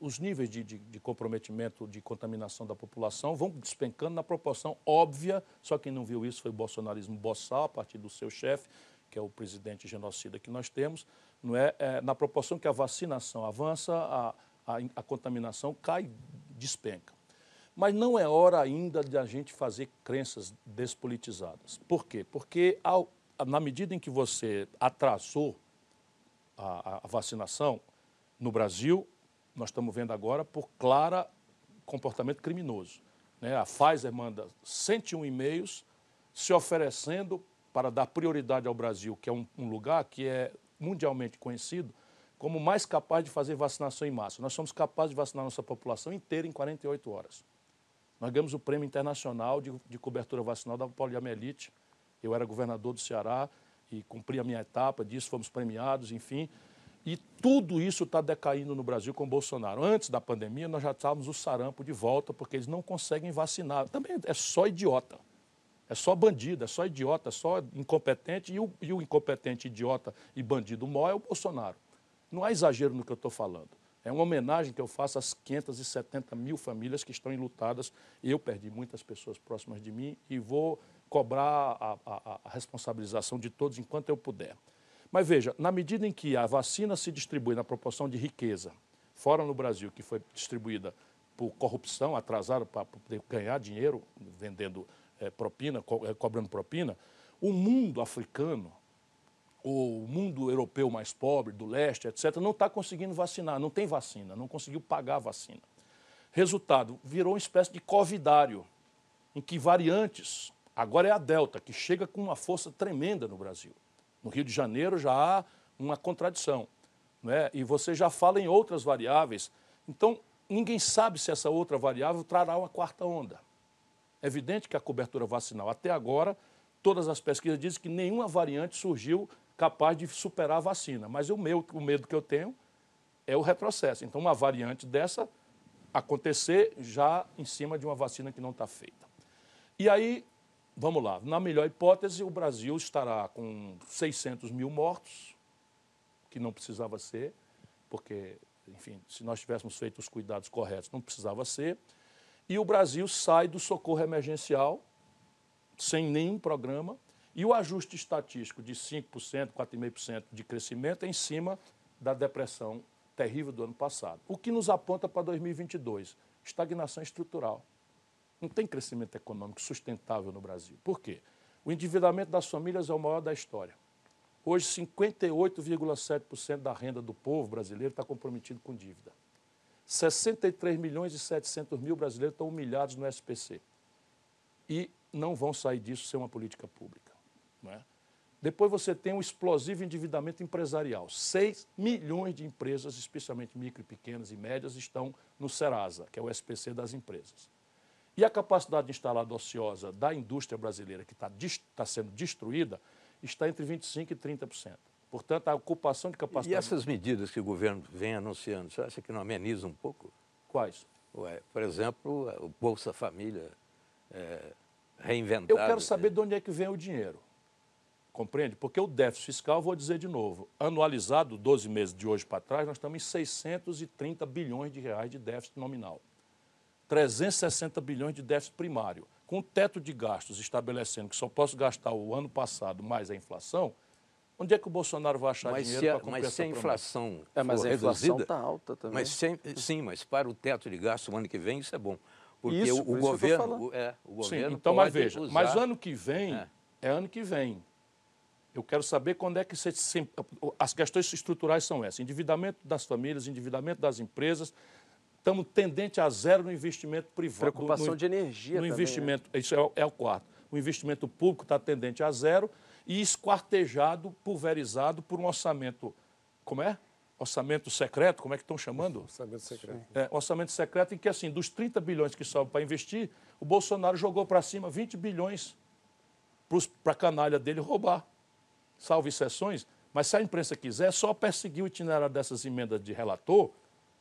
os níveis de, de, de, comprometimento, de contaminação da população vão despencando na proporção óbvia, só quem não viu isso foi o bolsonarismo boçal, a partir do seu chefe, que é o presidente genocida que nós temos, não é? é na proporção que a vacinação avança, a, a, a contaminação cai, despenca. Mas não é hora ainda de a gente fazer crenças despolitizadas. Por quê? Porque ao, na medida em que você atrasou a, a vacinação no Brasil, nós estamos vendo agora por clara comportamento criminoso. Né? A Pfizer manda 101 e-mails se oferecendo para dar prioridade ao Brasil, que é um, um, lugar que é mundialmente conhecido como mais capaz de fazer vacinação em massa. Nós somos capazes de vacinar nossa população inteira em 48 horas. Nós ganhamos o Prêmio Internacional de, de Cobertura Vacinal da poliomielite. Eu era governador do Ceará, e cumpri a minha etapa disso, fomos premiados, enfim. E tudo isso está decaindo no Brasil com Bolsonaro. Antes da pandemia, nós já estávamos o sarampo de volta, porque eles não conseguem vacinar. Também é só idiota. É só bandido, é só idiota, é só incompetente. E o, e o incompetente, idiota e bandido maior é o Bolsonaro. Não há exagero no que eu estou falando. É uma homenagem que eu faço às 570 mil famílias que estão enlutadas. Eu perdi muitas pessoas próximas de mim e vou cobrar a, a, a responsabilização de todos enquanto eu puder. Mas veja, na medida em que a vacina se distribui na proporção de riqueza, fora no Brasil, que foi distribuída por corrupção, atrasada para poder ganhar dinheiro, vendendo é, propina, co é, cobrando propina, o mundo africano, o mundo europeu mais pobre, do leste, etc., não está conseguindo vacinar, não tem vacina, não conseguiu pagar a vacina. Resultado, virou uma espécie de covidário, em que variantes Agora é a Delta, que chega com uma força tremenda no Brasil. No Rio de Janeiro já há uma contradição. Né? E você já fala em outras variáveis. Então, ninguém sabe se essa outra variável trará uma quarta onda. É evidente que a cobertura vacinal, até agora, todas as pesquisas dizem que nenhuma variante surgiu capaz de superar a vacina. Mas o, meu, o medo que eu tenho é o retrocesso. Então, uma variante dessa acontecer já em cima de uma vacina que não está feita. E aí Vamos lá, na melhor hipótese, o Brasil estará com 600 mil mortos, que não precisava ser, porque, enfim, se nós tivéssemos feito os cuidados corretos, não precisava ser. E o Brasil sai do socorro emergencial, sem nenhum programa, e o ajuste estatístico de 5%, 4,5% de crescimento é em cima da depressão terrível do ano passado. O que nos aponta para 2022? Estagnação estrutural. Não tem crescimento econômico sustentável no Brasil. Por quê? O endividamento das famílias é o maior da história. Hoje, 58,7% da renda do povo brasileiro está comprometido com dívida. 63 milhões e 700 mil brasileiros estão humilhados no SPC. E não vão sair disso sem uma política pública. Não é? Depois você tem um explosivo endividamento empresarial. 6 milhões de empresas, especialmente micro, pequenas e médias, estão no Serasa, que é o SPC das empresas. E a capacidade instalada ociosa da indústria brasileira, que está tá sendo destruída, está entre 25% e 30%. Portanto, a ocupação de capacidade. E essas medidas que o governo vem anunciando, você acha que não ameniza um pouco? Quais? Ué, por exemplo, o Bolsa Família é, reinventado. Eu quero saber de onde é que vem o dinheiro. Compreende? Porque o déficit fiscal, vou dizer de novo, anualizado, 12 meses de hoje para trás, nós estamos em 630 bilhões de reais de déficit nominal. 360 bilhões de déficit primário. Com o teto de gastos estabelecendo que só posso gastar o ano passado mais a inflação, onde é que o Bolsonaro vai achar mas dinheiro para cumprir Mas se a inflação é, mas for a inflação está alta também. Mas sem, sim, mas para o teto de gasto o ano que vem isso é bom. Porque isso, o, por o isso governo, o, é, o governo Sim, então, pode mas veja, usar... mas ano que vem É. é ano que vem. Eu quero saber quando é que você, se- as questões estruturais são essas: endividamento das famílias, endividamento das empresas. Estamos tendente a zero no investimento privado. Preocupação no, de energia No também, né? investimento, isso é, o- é o quarto. O investimento público está tendente a zero e esquartejado, pulverizado por um orçamento. Como é? Orçamento secreto, como é que estão chamando? Orçamento secreto. É, orçamento secreto em que, assim, dos 30 bilhões que sobram para investir, o Bolsonaro jogou para cima 20 bilhões para a canalha dele roubar. Salvo exceções, mas se a imprensa quiser, é só perseguir o itinerário dessas emendas de relator,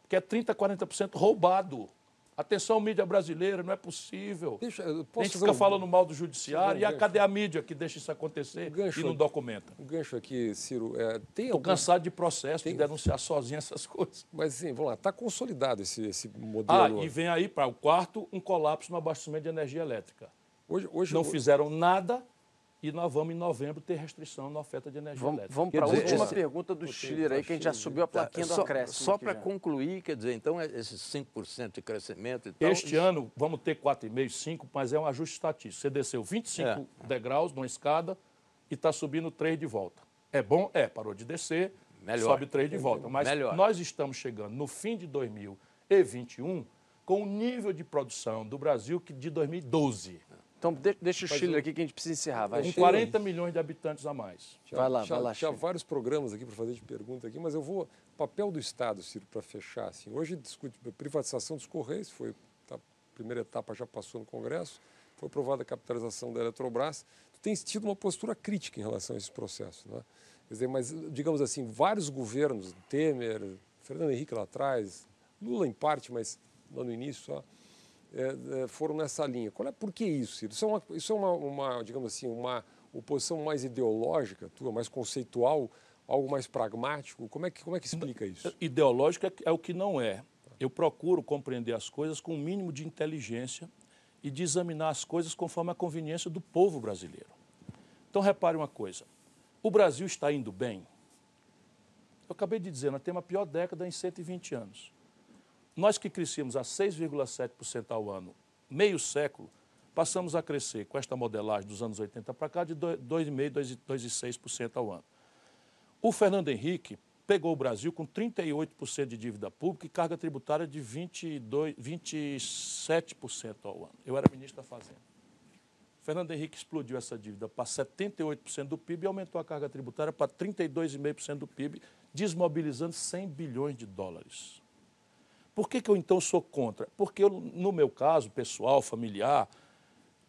que é 30%, 40% roubado. Atenção, mídia brasileira, não é possível. Deixa, a gente fica um- falando mal do judiciário, e a cadê a mídia que deixa isso acontecer Um gancho e não documenta? Um gancho aqui, Ciro. É, tem Estou algum- cansado de processo, Tem- de denunciar sozinho essas coisas. Mas, assim, vamos lá, está consolidado esse, esse modelo. Ah, e vem aí para o quarto um colapso no abastecimento de energia elétrica. Hoje, hoje, não fizeram nada e nós vamos em novembro ter restrição na oferta de energia Vamos, elétrica. vamos para a última esse- pergunta do Schiller aí, que a gente já subiu a plaquinha do Tá, só, acréscimo. Só aqui para concluir, quer dizer, então esses 5% de crescimento e tal... Este ano vamos ter 4,5, 5, mas é um ajuste estatístico. Você desceu 25 degraus numa escada e está subindo 3 de volta. É bom? É, parou de descer, Melhor. sobe 3 de volta. Mas Melhor. nós estamos chegando no fim de 2021 com o nível de produção do Brasil que de 2012, Então, de- deixa o Schiller aqui que a gente precisa encerrar. Vai, com Schiller. 40 milhões de habitantes a mais. Já, Vai lá, já, vai lá, Tinha Chico. vários programas aqui para fazer de pergunta aqui, mas eu vou. Papel do Estado, Ciro, para fechar. Assim. Hoje discute a privatização dos Correios, foi tá, a primeira etapa já passou no Congresso, foi aprovada a capitalização da Eletrobras. Tu tens tido uma postura crítica em relação a esse processo. Né? Quer dizer, mas, digamos assim, vários governos, Temer, Fernando Henrique lá atrás, Lula em parte, mas lá no início só, foram nessa linha. Qual é, por que isso, Ciro? Isso é, uma, isso é uma, uma, digamos assim, uma oposição mais ideológica, tua, mais conceitual, algo mais pragmático? Como é que, como é que explica isso? Ideológico é, é o que não é. Eu procuro compreender as coisas com o mínimo de inteligência e de examinar as coisas conforme a conveniência do povo brasileiro. Então, repare uma coisa: o Brasil está indo bem. Eu acabei de dizer, nós temos a pior década em 120 anos. Nós que crescíamos a 6,7% ao ano, meio século, passamos a crescer com esta modelagem dos anos 80 para cá de 2,5%, 2,6% ao ano. O Fernando Henrique pegou o Brasil com 38% de dívida pública e carga tributária de 22, 27% ao ano. Eu era ministro da Fazenda. Fernando Henrique explodiu essa dívida para 78% do PIB e aumentou a carga tributária para 32,5% do PIB, desmobilizando 100 bilhões de dólares. Por que, que eu então sou contra? Porque eu, no meu caso, pessoal, familiar,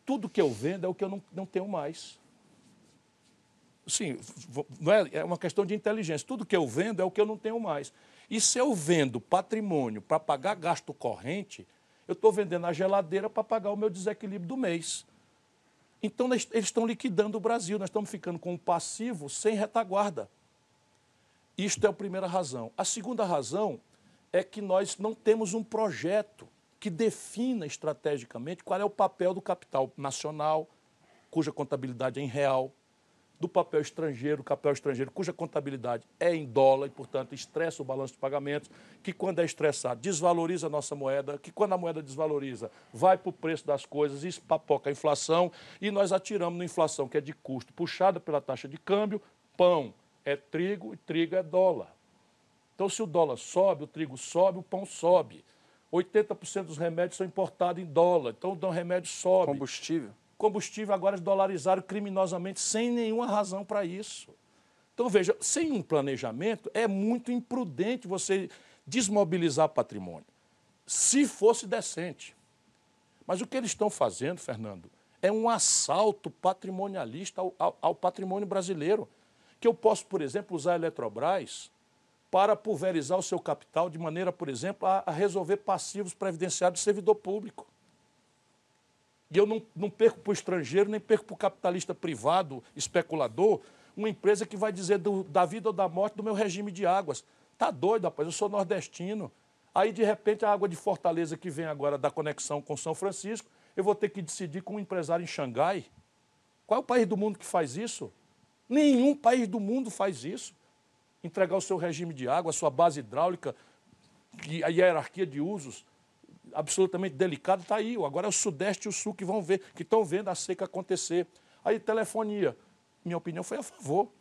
tudo que eu vendo é o que eu não, não tenho mais. Sim, é, é uma questão de inteligência. Tudo que eu vendo é o que eu não tenho mais. E se eu vendo patrimônio para pagar gasto corrente, eu estou vendendo a geladeira para pagar o meu desequilíbrio do mês. Então, eles estão liquidando o Brasil. Nós estamos ficando com um passivo sem retaguarda. Isto é a primeira razão. A segunda razão é que nós não temos um projeto que defina estrategicamente qual é o papel do capital nacional, cuja contabilidade é em real, do papel estrangeiro, papel estrangeiro cuja contabilidade é em dólar e, portanto, estressa o balanço de pagamentos, que quando é estressado desvaloriza a nossa moeda, que quando a moeda desvaloriza vai para o preço das coisas, isso papoca a inflação e nós atiramos na inflação que é de custo puxada pela taxa de câmbio, pão é trigo e trigo é dólar. Então, se o dólar sobe, o trigo sobe, o pão sobe. 80% dos remédios são importados em dólar, então o remédio sobe. Combustível combustível agora dolarizaram criminosamente sem nenhuma razão para isso. Então, veja, sem um planejamento, é muito imprudente você desmobilizar patrimônio, se fosse decente. Mas o que eles estão fazendo, Fernando, é um assalto patrimonialista ao, ao, ao patrimônio brasileiro. Que eu posso, por exemplo, usar a Eletrobras para pulverizar o seu capital de maneira, por exemplo, a, resolver passivos previdenciários do servidor público. E eu não, não perco para o estrangeiro, nem perco para o capitalista privado, especulador, uma empresa que vai dizer do, da vida ou da morte do meu regime de águas. Tá doido, rapaz, eu sou nordestino. Aí, de repente, a água de Fortaleza que vem agora da conexão com São Francisco, eu vou ter que decidir com um empresário em Xangai. Qual é o país do mundo que faz isso? Nenhum país do mundo faz isso. Entregar o seu regime de água, a sua base hidráulica, a hierarquia de usos absolutamente delicado está aí. Agora é o Sudeste e o Sul que vão ver, que estão vendo a seca acontecer. Aí, telefonia. Minha opinião foi a favor.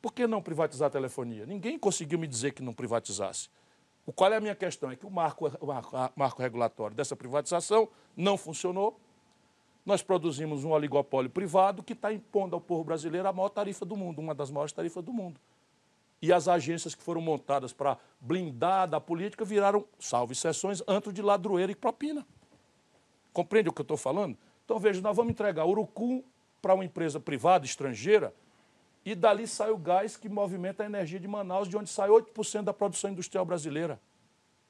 Por que não privatizar a telefonia? Ninguém conseguiu me dizer que não privatizasse. O qual é a minha questão? É que o marco, o marco regulatório dessa privatização não funcionou. Nós produzimos um oligopólio privado que está impondo ao povo brasileiro a maior tarifa do mundo, uma das maiores tarifas do mundo e as agências que foram montadas para blindar da política viraram, salvo exceções, antro de ladroeira e propina. Compreende o que eu estou falando? Então, veja, nós vamos entregar Urucum para uma empresa privada, estrangeira, e dali sai o gás que movimenta a energia de Manaus, de onde sai 8% da produção industrial brasileira.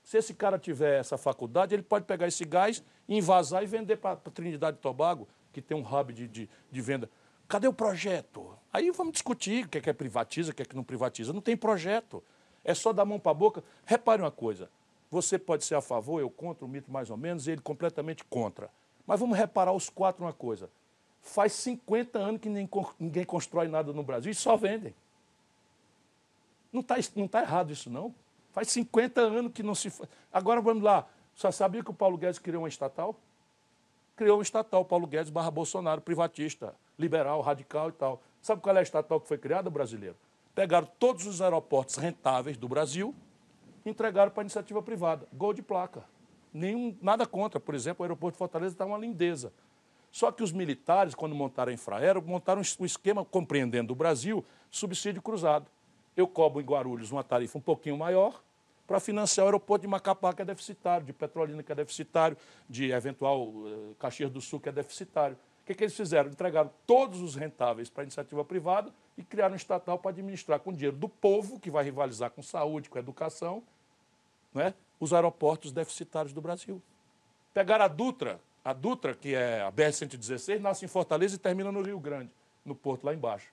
Se esse cara tiver essa faculdade, ele pode pegar esse gás, invasar e vender para Trinidade e Tobago, que tem um hub de, de, de venda. Cadê o projeto? Aí vamos discutir o que é que privatiza, o que é que não privatiza. Não tem projeto. É só dar mão para a boca. Repare uma coisa. Você pode ser a favor, eu contra, o mito mais ou menos, e ele completamente contra. Mas vamos reparar os quatro uma coisa. Faz 50 anos que ninguém constrói nada no Brasil e só vendem. Não está não tá errado isso, não. Faz 50 anos que não se. Agora vamos lá. Só sabia que o Paulo Guedes criou uma estatal? Criou uma estatal, Paulo Guedes barra Bolsonaro, privatista liberal, radical e tal. Sabe qual é a estatal que foi criada, brasileiro? Pegaram todos os aeroportos rentáveis do Brasil e entregaram para a iniciativa privada. Gol de placa. Nenhum, nada contra. Por exemplo, o aeroporto de Fortaleza está uma lindeza. Só que os militares, quando montaram a Infraero, montaram um esquema, compreendendo o Brasil, subsídio cruzado. Eu cobro em Guarulhos uma tarifa um pouquinho maior para financiar o aeroporto de Macapá, que é deficitário, de Petrolina, que é deficitário, de eventual uh, Caxias do Sul, que é deficitário. O que, que eles fizeram? Entregaram todos os rentáveis para a iniciativa privada e criaram um estatal para administrar com dinheiro do povo, que vai rivalizar com saúde, com educação, né, os aeroportos deficitários do Brasil. Pegaram a Dutra, a Dutra, que é a BR-116, nasce em Fortaleza e termina no Rio Grande, no porto lá embaixo.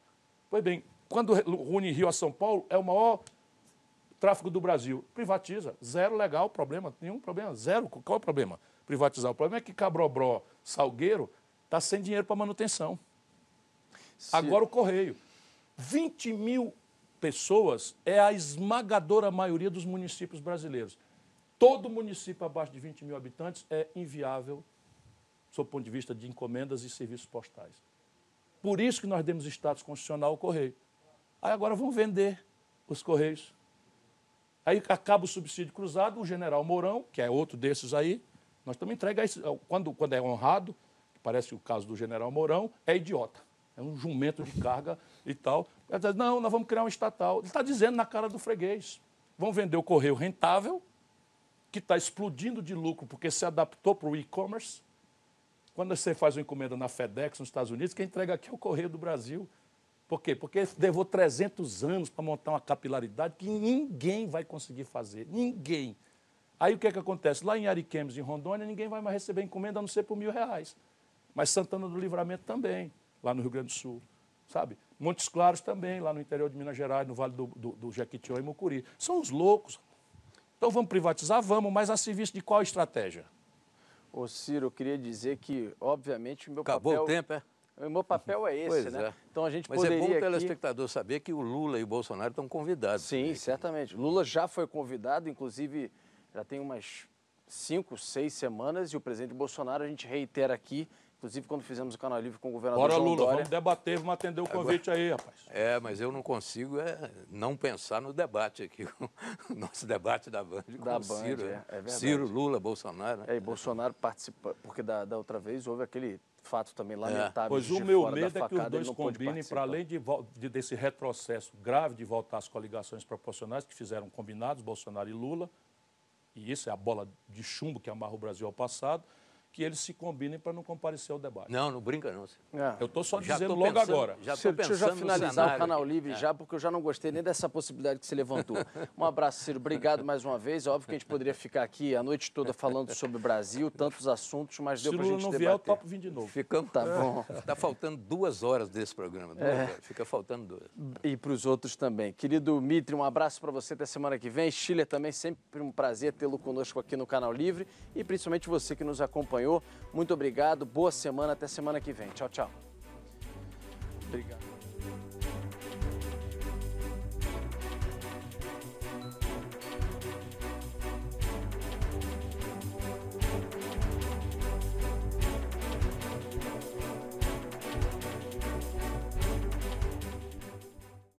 Pois bem, quando une Rio a São Paulo, é o maior tráfego do Brasil. Privatiza, zero legal, problema, nenhum problema, zero. Qual é o problema? Privatizar. O problema é que Cabrobró, Salgueiro, está sem dinheiro para manutenção. Se... Agora o Correio. 20 mil pessoas é a esmagadora maioria dos municípios brasileiros. Todo município abaixo de 20 mil habitantes é inviável, sob o ponto de vista de encomendas e serviços postais. Por isso que nós demos status constitucional ao Correio. Aí agora vão vender os Correios. Aí acaba o subsídio cruzado, o general Mourão, que é outro desses aí, nós também entrega isso, quando, quando é honrado, parece o caso do general Mourão, é idiota. É um jumento de carga e tal. Ele não, nós vamos criar um estatal. Ele está dizendo na cara do freguês. Vão vender o correio rentável, que está explodindo de lucro porque se adaptou para o e-commerce. Quando você faz uma encomenda na FedEx, nos Estados Unidos, quem entrega aqui é o Correio do Brasil. Por quê? Porque levou 300 anos para montar uma capilaridade que ninguém vai conseguir fazer. Ninguém. Aí o que, é que acontece? Lá em Ariquemes, em Rondônia, ninguém vai mais receber encomenda a não ser por mil reais mas Santana do Livramento também, lá no Rio Grande do Sul, sabe? Montes Claros também, lá no interior de Minas Gerais, no Vale do, do, do Jequitinhonha e Mucuri. São os loucos. Então vamos privatizar? Vamos, mas a serviço de qual estratégia? Ô Ciro, eu queria dizer que, obviamente, o meu Acabou papel... o tempo, é? O meu papel é esse, Pois né? é. Então a gente Mas poderia é bom o aqui... telespectador saber que o Lula e o Bolsonaro estão convidados. Sim, certamente. Lula já foi convidado, inclusive já tem umas cinco, seis semanas, e o presidente Bolsonaro a gente reitera aqui, inclusive quando fizemos o Canal Livre com o governador Bora, João Lula, Dória. vamos debater, vamos atender o convite aí, rapaz. É, mas eu não consigo é, não pensar no debate aqui, o nosso debate da Band com Da o Ciro. Band, é, né? é verdade. Ciro, Lula, Bolsonaro. né? É, e Bolsonaro participa, porque da, da outra vez houve aquele fato também lamentável. Pois de o meu fora da medo é que os facada, dois combinem, para além de, de- desse retrocesso grave de voltar às coligações proporcionais que fizeram combinados, Bolsonaro e Lula, e isso é a bola de chumbo que amarra o Brasil ao passado, que eles se combinem para não comparecer ao debate. Não, não brinca não. É. Eu estou só Já dizendo tô logo pensando- agora. Já Ciro, estou deixa eu já finalizar o Canal. Livre É. já, porque eu já não gostei nem dessa possibilidade que você levantou. Um abraço, Ciro. Obrigado mais uma vez. É Óbvio que a gente poderia ficar aqui a noite toda falando sobre o Brasil, tantos assuntos, mas Se deu pra Lula gente não debater. vier, eu topo vir de novo. Ficamos, Tá bom. Está faltando duas horas desse programa. duas É. horas. Fica faltando duas. E para os outros também. Querido Mitre, um abraço para você até semana que vem. Chile também, sempre um prazer tê-lo conosco aqui no Canal Livre. E principalmente você que nos acompanhou. Muito obrigado, boa semana, até semana que vem. Tchau, tchau. Obrigado.